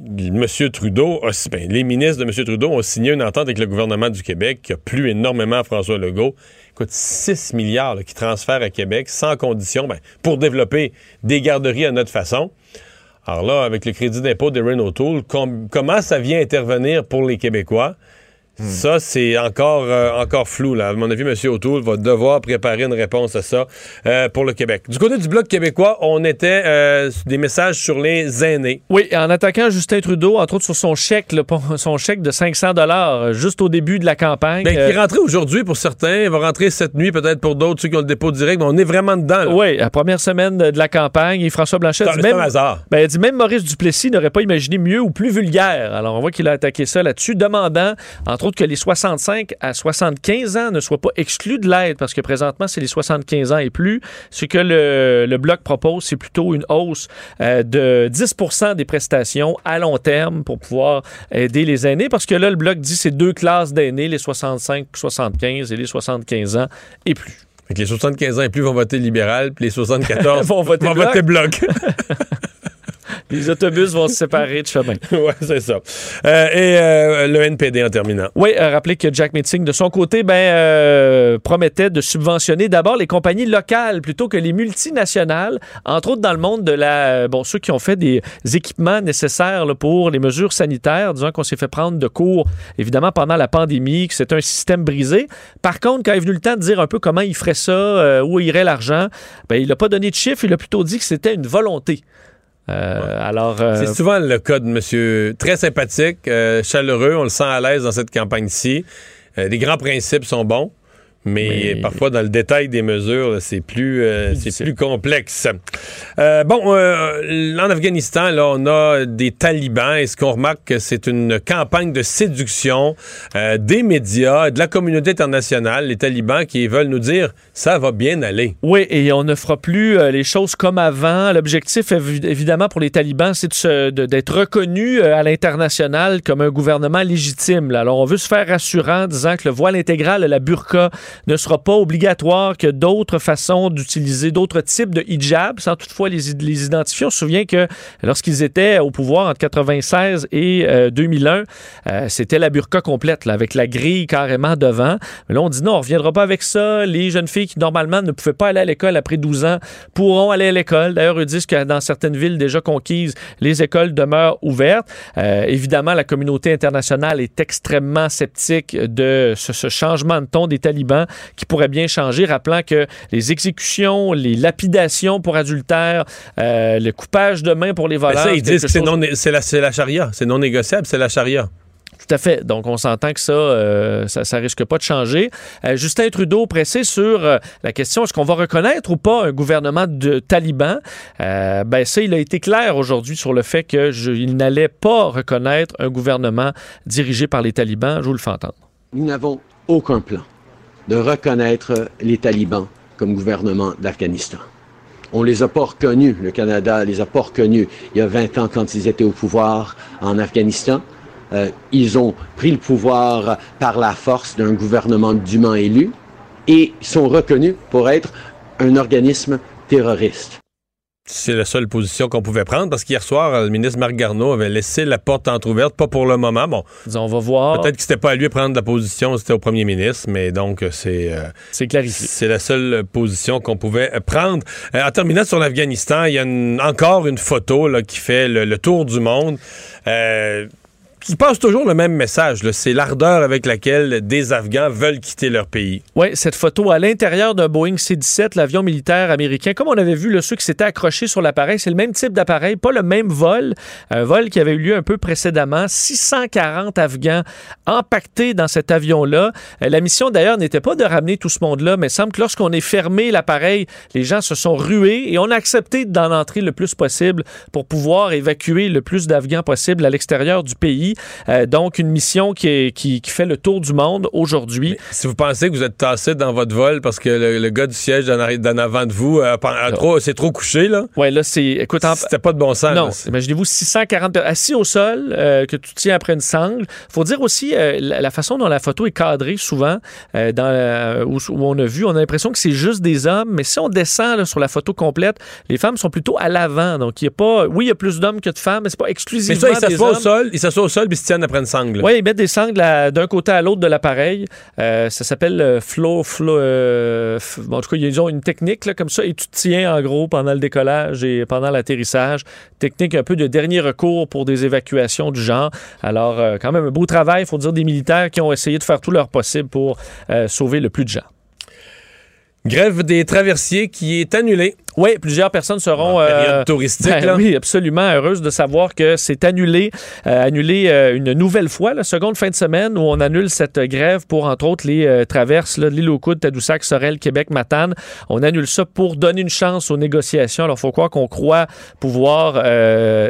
M. Trudeau, ben, les ministres de M. Trudeau ont signé une entente avec le gouvernement du Québec qui a plu énormément à François Legault. Écoute, 6 milliards qui transfèrent à Québec sans condition ben, pour développer des garderies à notre façon. Alors là, avec le crédit d'impôt de Renault Tool, com- comment ça vient intervenir pour les Québécois? Ça, c'est encore, euh, encore flou. Là. À mon avis, M. O'Toole va devoir préparer une réponse à ça euh, pour le Québec. Du côté du Bloc québécois, on était euh, des messages sur les aînés. Oui, en attaquant Justin Trudeau, entre autres sur son chèque, là, son chèque de 500 dollars juste au début de la campagne. Ben, qui est rentré aujourd'hui pour certains, il va rentrer cette nuit peut-être pour d'autres, ceux qui ont le dépôt direct, mais on est vraiment dedans. là. Oui, la première semaine de, la campagne, et François Blanchet dit même, hasard. ben, il dit même Maurice Duplessis n'aurait pas imaginé mieux ou plus vulgaire. Alors on voit qu'il a attaqué ça là-dessus, demandant entre autres que les 65 à 75 ans ne soient pas exclus de l'aide, parce que présentement c'est les 75 ans et plus. Ce que le, le bloc propose, c'est plutôt une hausse euh, de 10% des prestations à long terme pour pouvoir aider les aînés, parce que là le bloc dit c'est deux classes d'aînés, les 65-75 et les 75 ans et plus. Fait que les 75 ans et plus vont voter libéral, puis les 74 Vont voter bloc. bloc. Les autobus vont se séparer de chemin. oui, c'est ça. Euh, et euh, le NPD en terminant. Oui, euh, rappelez que Jack Metzing, de son côté, ben, euh, promettait de subventionner d'abord les compagnies locales plutôt que les multinationales, entre autres dans le monde de la. Bon, ceux qui ont fait des équipements nécessaires là, pour les mesures sanitaires, disons qu'on s'est fait prendre de cours, évidemment, pendant la pandémie, que c'est un système brisé. Par contre, quand est venu le temps de dire un peu comment il ferait ça, euh, où irait l'argent, ben, il n'a pas donné de chiffres, il a plutôt dit que c'était une volonté. Euh, Alors, euh, C'est souvent le cas de monsieur très sympathique, euh, chaleureux, on le sent à l'aise dans cette campagne-ci. Les grands principes sont bons. Mais, Mais- parfois, dans le détail des mesures, c'est plus, euh, c'est plus complexe. Euh, bon, euh, en Afghanistan, là, on a des talibans et ce qu'on remarque, que c'est une campagne de séduction des médias, de la communauté internationale, les talibans qui veulent nous dire ça va bien aller. Oui, et on ne fera plus les choses comme avant. L'objectif, évi- évidemment, pour les talibans, c'est de se- de- d'être reconnu euh, à l'international comme un gouvernement légitime. là. Alors, on veut se faire rassurant en disant que le voile intégral, la burqa, ne sera pas obligatoire, que d'autres façons d'utiliser d'autres types de hijab, sans toutefois les, les identifier. On se souvient que lorsqu'ils étaient au pouvoir entre 96 et euh, 2001, euh, c'était la burqa complète, là, avec la grille carrément devant. Mais là, on dit non, on reviendra pas avec ça. Les jeunes filles qui, normalement, ne pouvaient pas aller à l'école après 12 ans pourront aller à l'école. D'ailleurs, ils disent que dans certaines villes déjà conquises, les écoles demeurent ouvertes. Euh, évidemment, la communauté internationale est extrêmement sceptique de ce changement de ton des talibans qui pourrait bien changer, rappelant que les exécutions, les lapidations pour adultère, euh, le coupage de mains pour les voleurs... ça, ils disent que c'est chose- non- c'est la, c'est la charia. C'est non négociable, c'est la charia. Tout à fait. Donc, on s'entend que ça, euh, ça, ça risque pas de changer. Euh, Justin Trudeau pressé sur euh, la question est-ce qu'on va reconnaître ou pas un gouvernement de talibans? Euh, Ben ça, il a été clair aujourd'hui sur le fait qu'il n'allait pas reconnaître un gouvernement dirigé par les talibans. Je vous le fais entendre. Nous n'avons aucun plan de reconnaître les talibans comme gouvernement d'Afghanistan. On les a pas reconnus, le Canada les a pas reconnus il y a 20 ans quand ils étaient au pouvoir en Afghanistan. Euh, ils ont pris le pouvoir par la force d'un gouvernement dûment élu et sont reconnus pour être un organisme terroriste. C'est la seule position qu'on pouvait prendre parce qu'hier soir, le ministre Marc Garneau avait laissé la porte entrouverte, pas pour le moment. Bon, on va voir. Peut-être que c'était pas à lui de prendre la position, c'était au premier ministre, mais donc euh, c'est c'est clarifié. C'est la seule position qu'on pouvait euh, prendre. Euh, en terminant sur l'Afghanistan, il y a une- encore une photo là, qui fait le, le tour du monde. Euh, qui passe toujours le même message. C'est l'ardeur avec laquelle des Afghans veulent quitter leur pays. Oui, cette photo à l'intérieur d'un Boeing C-17, l'avion militaire américain. Comme on avait vu, le ceux qui s'étaient accrochés sur l'appareil, c'est le même type d'appareil, pas le même vol. Un vol qui avait eu lieu un peu précédemment. 640 Afghans empaquetés dans cet avion-là. Euh, La mission, d'ailleurs, n'était pas de ramener tout ce monde-là, mais il semble que lorsqu'on est fermé l'appareil, les gens se sont rués et on a accepté d'en entrer le plus possible pour pouvoir évacuer le plus d'Afghans possible à l'extérieur du pays. Euh, donc, une mission qui, est- qui- qui fait le tour du monde aujourd'hui. Si vous pensez que vous êtes tassé dans votre vol parce que le, le gars du siège d'en avant de vous euh, a trop- s'est trop couché, là. Ouais, là, c'est. Écoute, en- C'était pas de bon sens. Non, imaginez-vous 640 personnes assis au sol, euh, que tu tiens après une sangle. faut dire aussi euh, la, la façon dont la photo est cadrée souvent, dans, où, où on a vu, on a l'impression que c'est juste des hommes, mais si on descend là, sur la photo complète, les femmes sont plutôt à l'avant. Donc, il y a pas. Oui, il y a plus d'hommes que de femmes, mais c'est pas Mais exclusivement. ça, il des s'assoit au hommes. sol, il s'assoit au sol puis il se tiennent après une sangle. Oui, ils mettent des sangles d'un côté à l'autre de l'appareil. Euh, ça s'appelle euh, flow, flow. euh, bon, en tout cas, ils ont une technique là, comme ça et tu te tiens en gros pendant le décollage et pendant l'atterrissage. Technique un peu de dernier recours pour des évacuations du genre. Alors, euh, quand même, un beau travail, il faut dire, des militaires qui ont essayé de faire tout leur possible pour sauver le plus de gens. Grève des traversiers qui est annulée. Oui, plusieurs personnes seront... En période euh, touristique, ben là. Oui, absolument. Heureuse de savoir que c'est annulé, euh, annulé euh, une nouvelle fois, la seconde fin de semaine, où on annule cette grève pour, entre autres, les traverses, là, de l'île aux Coudes, Tadoussac, Sorel, Québec, Matane. On annule ça pour donner une chance aux négociations. Alors, il faut croire qu'on croit pouvoir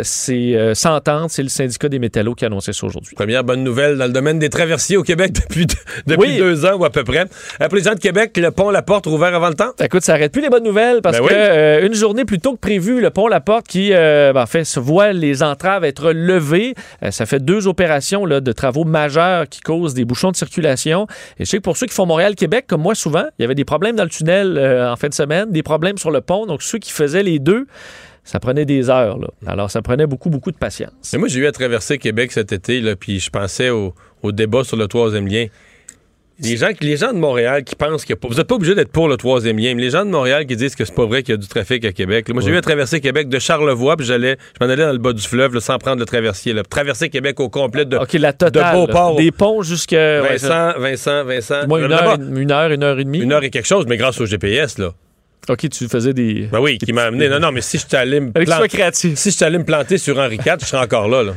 s'entendre. C'est le syndicat des métallos qui a annoncé ça aujourd'hui. Première bonne nouvelle dans le domaine des traversiers au Québec depuis, depuis Oui. deux ans ou à peu près. Les gens de Québec, le pont La Porte rouvert avant le temps. Écoute, ça arrête plus les bonnes nouvelles parce Ben que oui. Euh, une journée plus tôt que prévu, le pont La Porte qui euh, ben, en fait se voit les entraves être levées. Euh, ça fait deux opérations de travaux majeurs qui causent des bouchons de circulation. Et je sais que pour ceux qui font Montréal-Québec, comme moi souvent, il y avait des problèmes dans le tunnel en fin de semaine, des problèmes sur le pont. Donc ceux qui faisaient les deux, ça prenait des heures. Alors, ça prenait beaucoup, beaucoup de patience. Mais moi, j'ai eu à traverser Québec cet été, là, puis je pensais au, au débat sur le troisième lien. Les gens, les gens de Montréal qui pensent que vous n'êtes pas obligé d'être pour le troisième lien, mais les gens de Montréal qui disent que c'est pas vrai qu'il y a du trafic à Québec. Là, moi, j'ai Ouais. eu à traverser Québec de Charlevoix, puis j'allais, je m'en allais dans le bas du fleuve là, sans prendre le traversier. Là. Traverser Québec au complet de, OK, la totale. de Beauport. Des ponts jusqu'à... ouais, Vincent, Vincent, Vincent. Moi, une heure, une heure, une heure et demie. une heure et quelque chose, mais grâce au GPS, là. OK, tu faisais des... Ben oui, qui m'a amené. Non, non, mais si je t'allais me planter, créatif. si je t'allais me planter sur Henri IV, je serais encore là, là.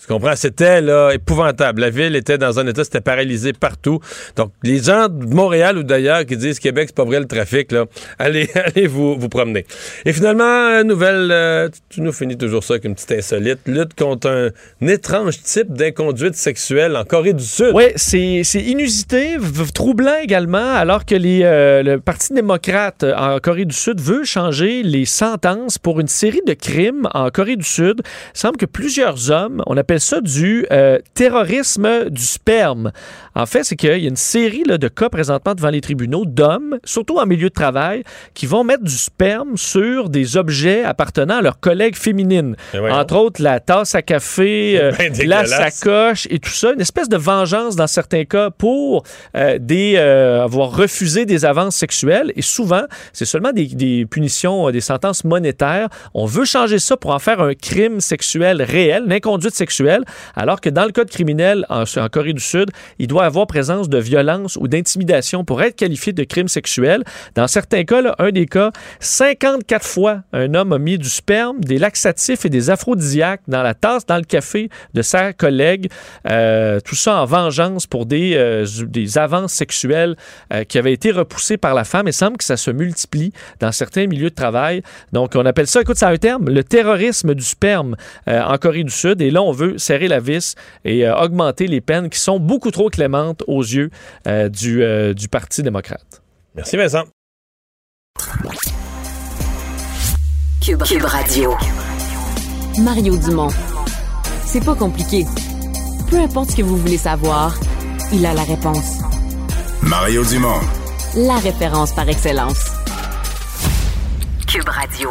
Tu comprends? C'était là, épouvantable. La ville était dans un état, c'était paralysé partout. Donc, les gens de Montréal ou d'ailleurs qui disent Québec, c'est pas vrai le trafic, là, allez, allez vous, vous promener. Et finalement, nouvelle, euh, tu nous finis toujours ça avec une petite insolite. Lutte contre un, étrange type d'inconduite sexuelle en Corée du Sud. Oui, c'est inusité, troublant également, alors que les, euh, le Parti démocrate euh, en Corée du Sud veut changer les sentences pour une série de crimes en Corée du Sud. Il semble que plusieurs hommes, on appelle ça du euh, terrorisme du sperme. En fait, c'est qu'il y a une série là, de cas présentement devant les tribunaux d'hommes, surtout en milieu de travail, qui vont mettre du sperme sur des objets appartenant à leurs collègues féminines. Voyons. Entre autres, la tasse à café, euh, Ben la sacoche et tout ça. Une espèce de vengeance dans certains cas pour euh, des, euh, avoir refusé des avances sexuelles. Et souvent, c'est seulement des, des punitions, des sentences monétaires. On veut changer ça pour en faire un crime sexuel réel, une inconduite sexuelle, alors que dans le code criminel en, en Corée du Sud, il doit avoir présence de violence ou d'intimidation pour être qualifié de crime sexuel. Dans certains cas, là, un des cas, 54 fois, un homme a mis du sperme, des laxatifs et des aphrodisiaques dans la tasse, dans le café de sa collègue. Euh, tout ça en vengeance pour des, euh, avances sexuelles euh, qui avaient été repoussées par la femme. Il semble que ça se multiplie dans certains milieux de travail. Donc, on appelle ça, écoute, ça a un terme, le terrorisme du sperme en Corée du Sud. Et là, on veut serrer la vis et euh, augmenter les peines qui sont beaucoup trop clémentes aux yeux euh, du, euh, du Parti démocrate. Merci, Vincent. Cube, Cube Radio. Mario Dumont. C'est pas compliqué. Peu importe ce que vous voulez savoir, il a la réponse. Mario Dumont. La référence par excellence. Cube Radio.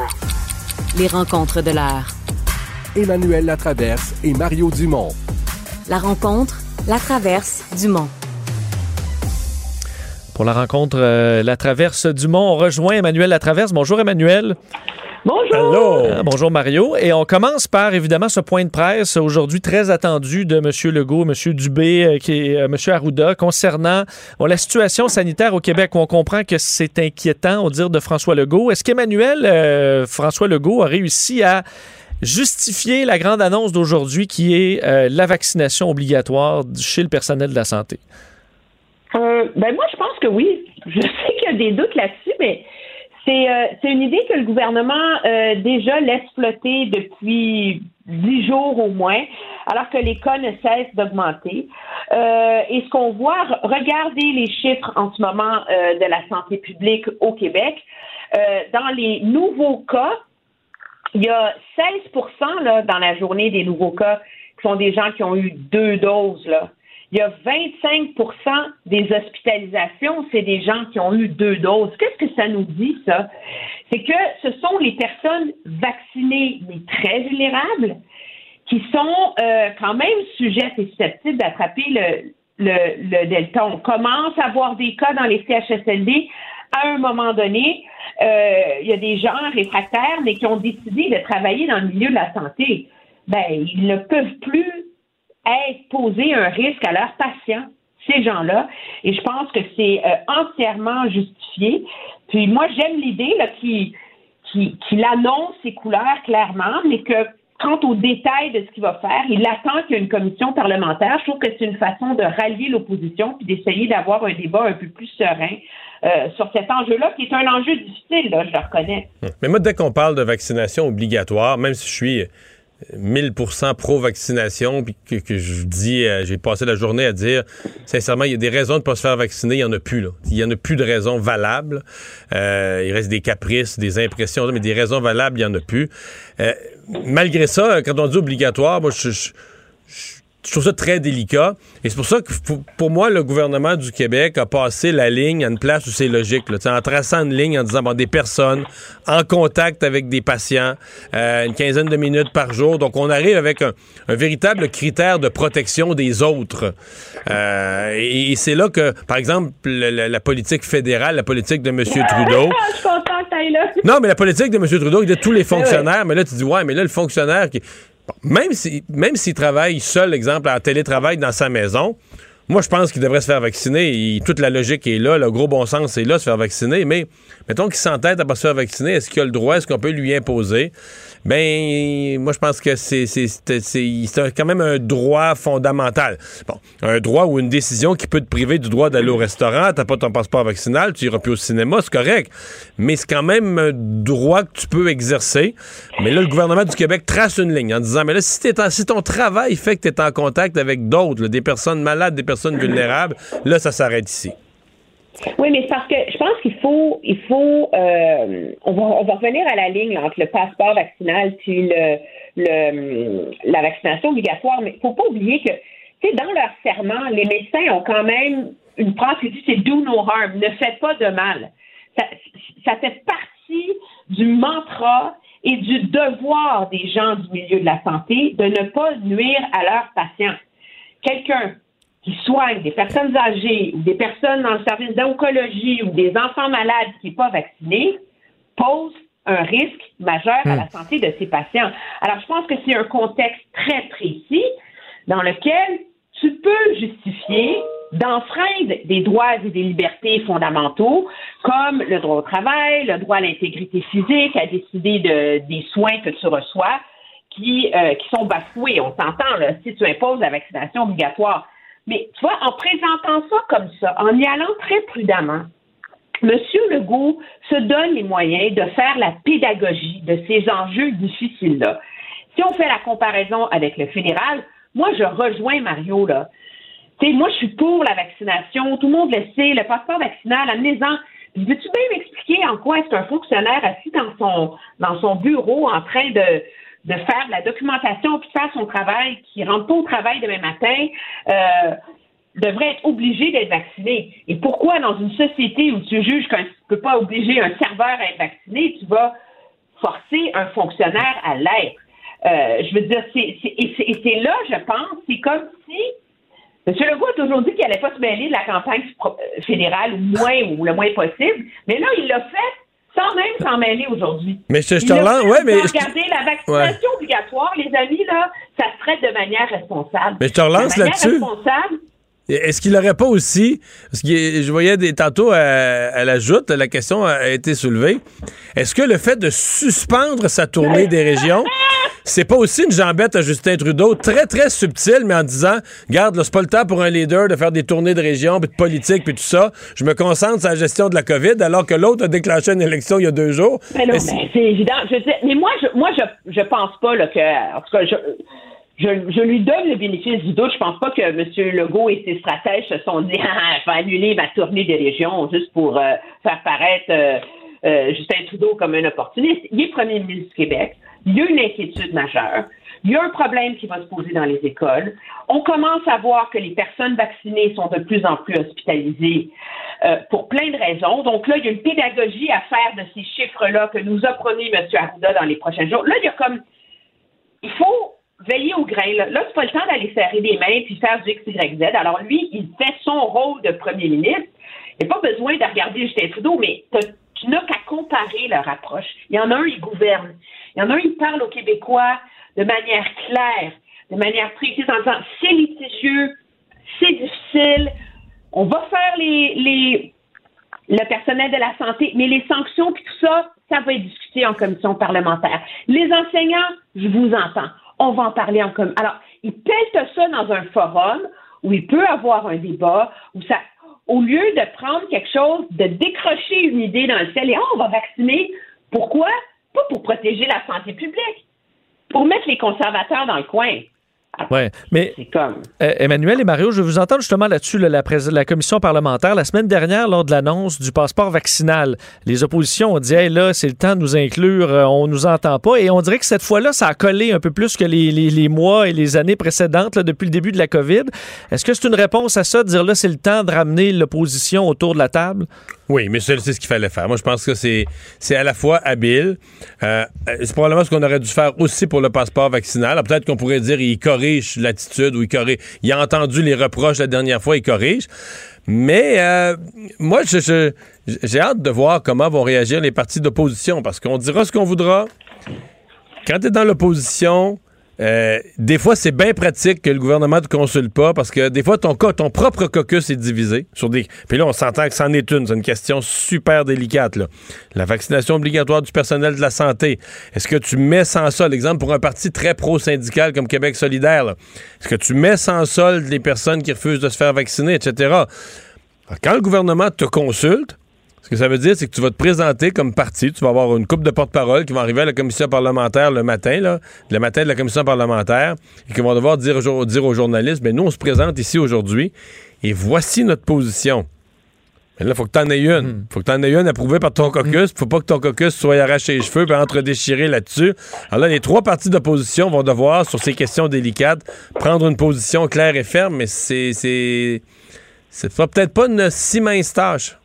Les rencontres de l'heure. Emmanuel Latraverse et Mario Dumont. La rencontre, la traverse, Dumont. Pour la rencontre euh, La Traverse du Mont, on rejoint Emmanuel Latraverse. Bonjour Emmanuel. Bonjour. Ah, bonjour Mario. Et on commence par évidemment ce point de presse aujourd'hui très attendu de M. Legault, M. Dubé, euh, qui est euh, M. Arruda, concernant bon, la situation sanitaire au Québec où on comprend que c'est inquiétant au dire de François Legault. Est-ce qu'Emmanuel euh, François Legault a réussi à justifier la grande annonce d'aujourd'hui qui est euh, la vaccination obligatoire chez le personnel de la santé? Euh, ben moi, je pense que oui. Je sais qu'il y a des doutes là-dessus, mais c'est euh, une idée que le gouvernement euh, déjà laisse flotter depuis dix jours au moins, alors que les cas ne cessent d'augmenter. Euh, et ce qu'on voit, re- regardez les chiffres en ce moment de la santé publique au Québec. Dans les nouveaux cas, il y a 16% là, dans la journée des nouveaux cas qui sont des gens qui ont eu deux doses. Là. Il y a 25% des hospitalisations, c'est des gens qui ont eu deux doses. Qu'est-ce que ça nous dit, ça? C'est que ce sont les personnes vaccinées, mais très vulnérables, qui sont euh, quand même sujettes et susceptibles d'attraper le, le, le delta. On commence à voir des cas dans les CHSLD. À un moment donné, euh, il y a des gens réfractaires, mais qui ont décidé de travailler dans le milieu de la santé. Ben, ils ne peuvent plus être poser un risque à leurs patients, ces gens-là. Et je pense que c'est euh, entièrement justifié. Puis moi, j'aime l'idée là, qui, qui ses couleurs clairement, mais que quant aux détails de ce qu'il va faire, il attend qu'il y ait une commission parlementaire. Je trouve que c'est une façon de rallier l'opposition puis d'essayer d'avoir un débat un peu plus serein euh, sur cet enjeu-là, qui est un enjeu difficile, là, je le reconnais. Mais moi, dès qu'on parle de vaccination obligatoire, même si je suis 1000% pro-vaccination, puis que, que je dis, euh, j'ai passé la journée à dire, sincèrement, il y a des raisons de ne pas se faire vacciner, il n'y en a plus. Il n'y en a plus de raisons valables. Euh, il reste des caprices, des impressions, mais des raisons valables, il n'y en a plus. Euh, malgré ça, quand on dit obligatoire, moi, je, je, je trouve ça très délicat. Et c'est pour ça que pour moi, le gouvernement du Québec a passé la ligne à une place où c'est logique. Là, en traçant une ligne en disant bon, des personnes en contact avec des patients, euh, une quinzaine de minutes par jour. Donc, on arrive avec un, véritable critère de protection des autres. Euh, et, c'est là que, par exemple, la, politique fédérale, la politique de M. Trudeau. je suis là. Non, mais la politique de M. Trudeau, il a tous les fonctionnaires. Mais là, tu dis, ouais, mais là, le fonctionnaire qui même s'il même s'il travaille seul, exemple, en télétravail dans sa maison, moi, je pense qu'il devrait se faire vacciner. toute la logique est là, le gros bon sens est là, se faire vacciner. Mais mettons qu'il s'entête à pas se faire vacciner, est-ce qu'il a le droit, est-ce qu'on peut lui imposer? Ben, moi, je pense que c'est quand même un droit fondamental. Bon, un droit ou une décision qui peut te priver du droit d'aller au restaurant, t'as pas ton passeport vaccinal, tu iras plus au cinéma, c'est correct. Mais c'est quand même un droit que tu peux exercer. Mais là, le gouvernement du Québec trace une ligne en disant, mais là, si, si ton travail fait que tu es en contact avec d'autres, des personnes malades, des personnes vulnérables, là, ça s'arrête ici. Oui, mais parce que je pense qu'il faut, il faut, euh, on, va, on va revenir à la ligne entre le passeport vaccinal puis le, le la vaccination obligatoire, mais il faut pas oublier que, tu sais, dans leur serment, les médecins ont quand même une phrase qui dit c'est do no harm, ne faites pas de mal. Ça, ça fait partie du mantra et du devoir des gens du milieu de la santé de ne pas nuire à leurs patients. Quelqu'un qui soignent des personnes âgées ou des personnes dans le service d'oncologie ou des enfants malades qui sont pas vaccinés pose un risque majeur à la hmm. santé de ces patients. Alors, je pense que c'est un contexte très précis dans lequel tu peux justifier d'enfreindre des droits et des libertés fondamentaux comme le droit au travail, le droit à l'intégrité physique, à décider de, des soins que tu reçois qui, euh, qui sont bafoués. On s'entend, si tu imposes la vaccination obligatoire, mais tu vois, en présentant ça comme ça, en y allant très prudemment, M. Legault se donne les moyens de faire la pédagogie de ces enjeux difficiles-là. Si on fait la comparaison avec le fédéral, moi, je rejoins Mario, là. Tu moi, je suis pour la vaccination. Tout le monde le sait. Le passeport vaccinal, amenez-en. Veux-tu bien m'expliquer en quoi est-ce qu'un fonctionnaire assis dans son, dans son bureau en train de, de faire la documentation puis faire son travail, qui rentre pas au travail demain matin, euh, devrait être obligé d'être vacciné. Et pourquoi dans une société où tu juges qu'on ne peut pas obliger un serveur à être vacciné, tu vas forcer un fonctionnaire à l'être? Euh, je veux dire, c'est, et c'est là, je pense, c'est comme si M. Legault a toujours dit qu'il n'allait pas se mêler de la campagne fédérale, ou moins, ou le moins possible, mais là, il l'a fait sans même s'en mêler aujourd'hui. Mais je, te relance, ouais, mais. Regardez, la vaccination obligatoire, les amis, là, ça se traite de manière responsable. Mais je te relance là-dessus. Est-ce qu'il n'aurait pas aussi, parce que je voyais des, tantôt, euh, elle, ajoute, la question a été soulevée, est-ce que le fait de suspendre sa tournée des régions, c'est pas aussi une jambette à Justin Trudeau, très, très subtile, mais en disant, garde, c'est pas le temps pour un leader de faire des tournées de région, puis de politique, puis tout ça. Je me concentre sur la gestion de la COVID, alors que l'autre a déclenché une élection il y a deux jours. Mais non, c'est évident. mais moi, je, moi, je, je pense pas là, que, en tout cas, je, je, lui donne le bénéfice du doute. Je pense pas que M. Legault et ses stratèges se sont dit ah, je vais annuler ma tournée des régions juste pour euh, faire paraître euh, euh, Justin Trudeau comme un opportuniste. Il est premier ministre du Québec. Il y a une inquiétude majeure. Il y a un problème qui va se poser dans les écoles. On commence à voir que les personnes vaccinées sont de plus en plus hospitalisées pour plein de raisons. Donc là, il y a une pédagogie à faire de ces chiffres-là que nous a promis M. Arruda dans les prochains jours. Là, il y a comme il faut veiller au grain. Là, là c'est pas le temps d'aller serrer des mains puis faire du X, Y, Z. Alors lui, il fait son rôle de premier ministre. Il n'y a pas besoin de regarder Justin Trudeau, mais tu n'as qu'à comparer leur approche. Il y en a un, il gouverne. Il y en a un, il parle aux Québécois de manière claire, de manière précise, en disant c'est litigieux, c'est difficile, on va faire les, les, le personnel de la santé, mais les sanctions puis tout ça, ça va être discuté en commission parlementaire. Les enseignants, je vous entends on va en parler en commun. Alors, il pète ça dans un forum où il peut avoir un débat, où ça, au lieu de prendre quelque chose, de décrocher une idée dans le ciel et oh, on va vacciner. Pourquoi? Pas pour protéger la santé publique, pour mettre les conservateurs dans le coin. Ouais, mais comme. Euh, Emmanuel et Mario, je vous entends justement là-dessus, là, la, la, commission parlementaire. La semaine dernière, lors de l'annonce du passeport vaccinal, les oppositions ont dit hey, là, c'est le temps de nous inclure, euh, on nous entend pas. Et on dirait que cette fois-là, ça a collé un peu plus que les, les, les mois et les années précédentes, là, depuis le début de la COVID. Est-ce que c'est une réponse à ça, de dire là, c'est le temps de ramener l'opposition autour de la table? Oui, mais c'est ce qu'il fallait faire. Moi, je pense que c'est à la fois habile. Euh, c'est probablement ce qu'on aurait dû faire aussi pour le passeport vaccinal. Peut-être qu'on pourrait dire il corrige l'attitude ou il corrige. Il a entendu les reproches la dernière fois, il corrige. Mais euh, moi, j'ai hâte de voir comment vont réagir les partis d'opposition parce qu'on dira ce qu'on voudra. Quand tu es dans l'opposition, euh, des fois, c'est bien pratique que le gouvernement ne te consulte pas parce que des fois, ton, ton propre caucus est divisé. Sur des... Puis là, on s'entend que c'en est une. C'est une question super délicate. Là. La vaccination obligatoire du personnel de la santé. Est-ce que tu mets sans sol, exemple, pour un parti très pro-syndical comme Québec solidaire, est-ce que tu mets sans solde les personnes qui refusent de se faire vacciner, etc.? quand le gouvernement te consulte, ce que ça veut dire, c'est que tu vas te présenter comme parti. Tu vas avoir une coupe de porte-parole qui va arriver à la commission parlementaire le matin, là, le matin de la commission parlementaire, et qui vont devoir dire, dire aux journalistes, ben nous, on se présente ici aujourd'hui, et voici notre position. Mais là, il faut que tu en aies une. Hmm. faut que tu en aies une approuvée par ton caucus. faut pas que ton caucus soit arraché les cheveux et entre-déchiré là-dessus. Alors là, les trois partis d'opposition vont devoir, sur ces questions délicates, prendre une position claire et ferme, mais c'est. C'est, c'est peut-être pas une si mince tâche.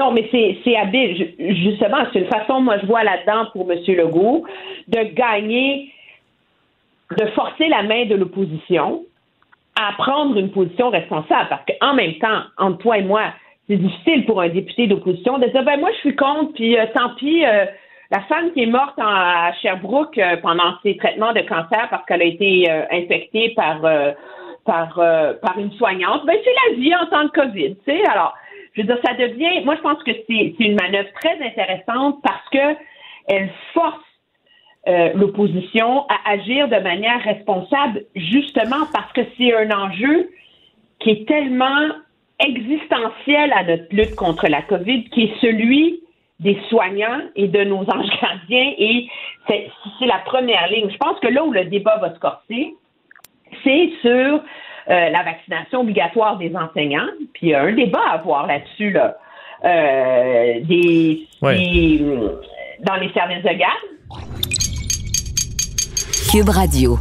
Non, mais c'est habile. Justement, c'est une façon, moi, je vois là-dedans pour M. Legault, de gagner, de forcer la main de l'opposition à prendre une position responsable. Parce qu'en même temps, entre toi et moi, c'est difficile pour un député d'opposition de dire, ben moi, je suis contre, puis euh, tant pis, euh, la femme qui est morte à Sherbrooke euh, pendant ses traitements de cancer parce qu'elle a été infectée par, par, par une soignante, ben c'est la vie en temps de COVID, tu sais. Alors, ça devient, moi je pense que c'est une manœuvre très intéressante parce que elle force euh, l'opposition à agir de manière responsable, justement parce que c'est un enjeu qui est tellement existentiel à notre lutte contre la COVID, qui est celui des soignants et de nos anges gardiens, et c'est la première ligne. Je pense que là où le débat va se corser, c'est sur la vaccination obligatoire des enseignants. Puis il y a un débat à avoir là-dessus, là. Euh, des, dans les services de garde. Cube Radio.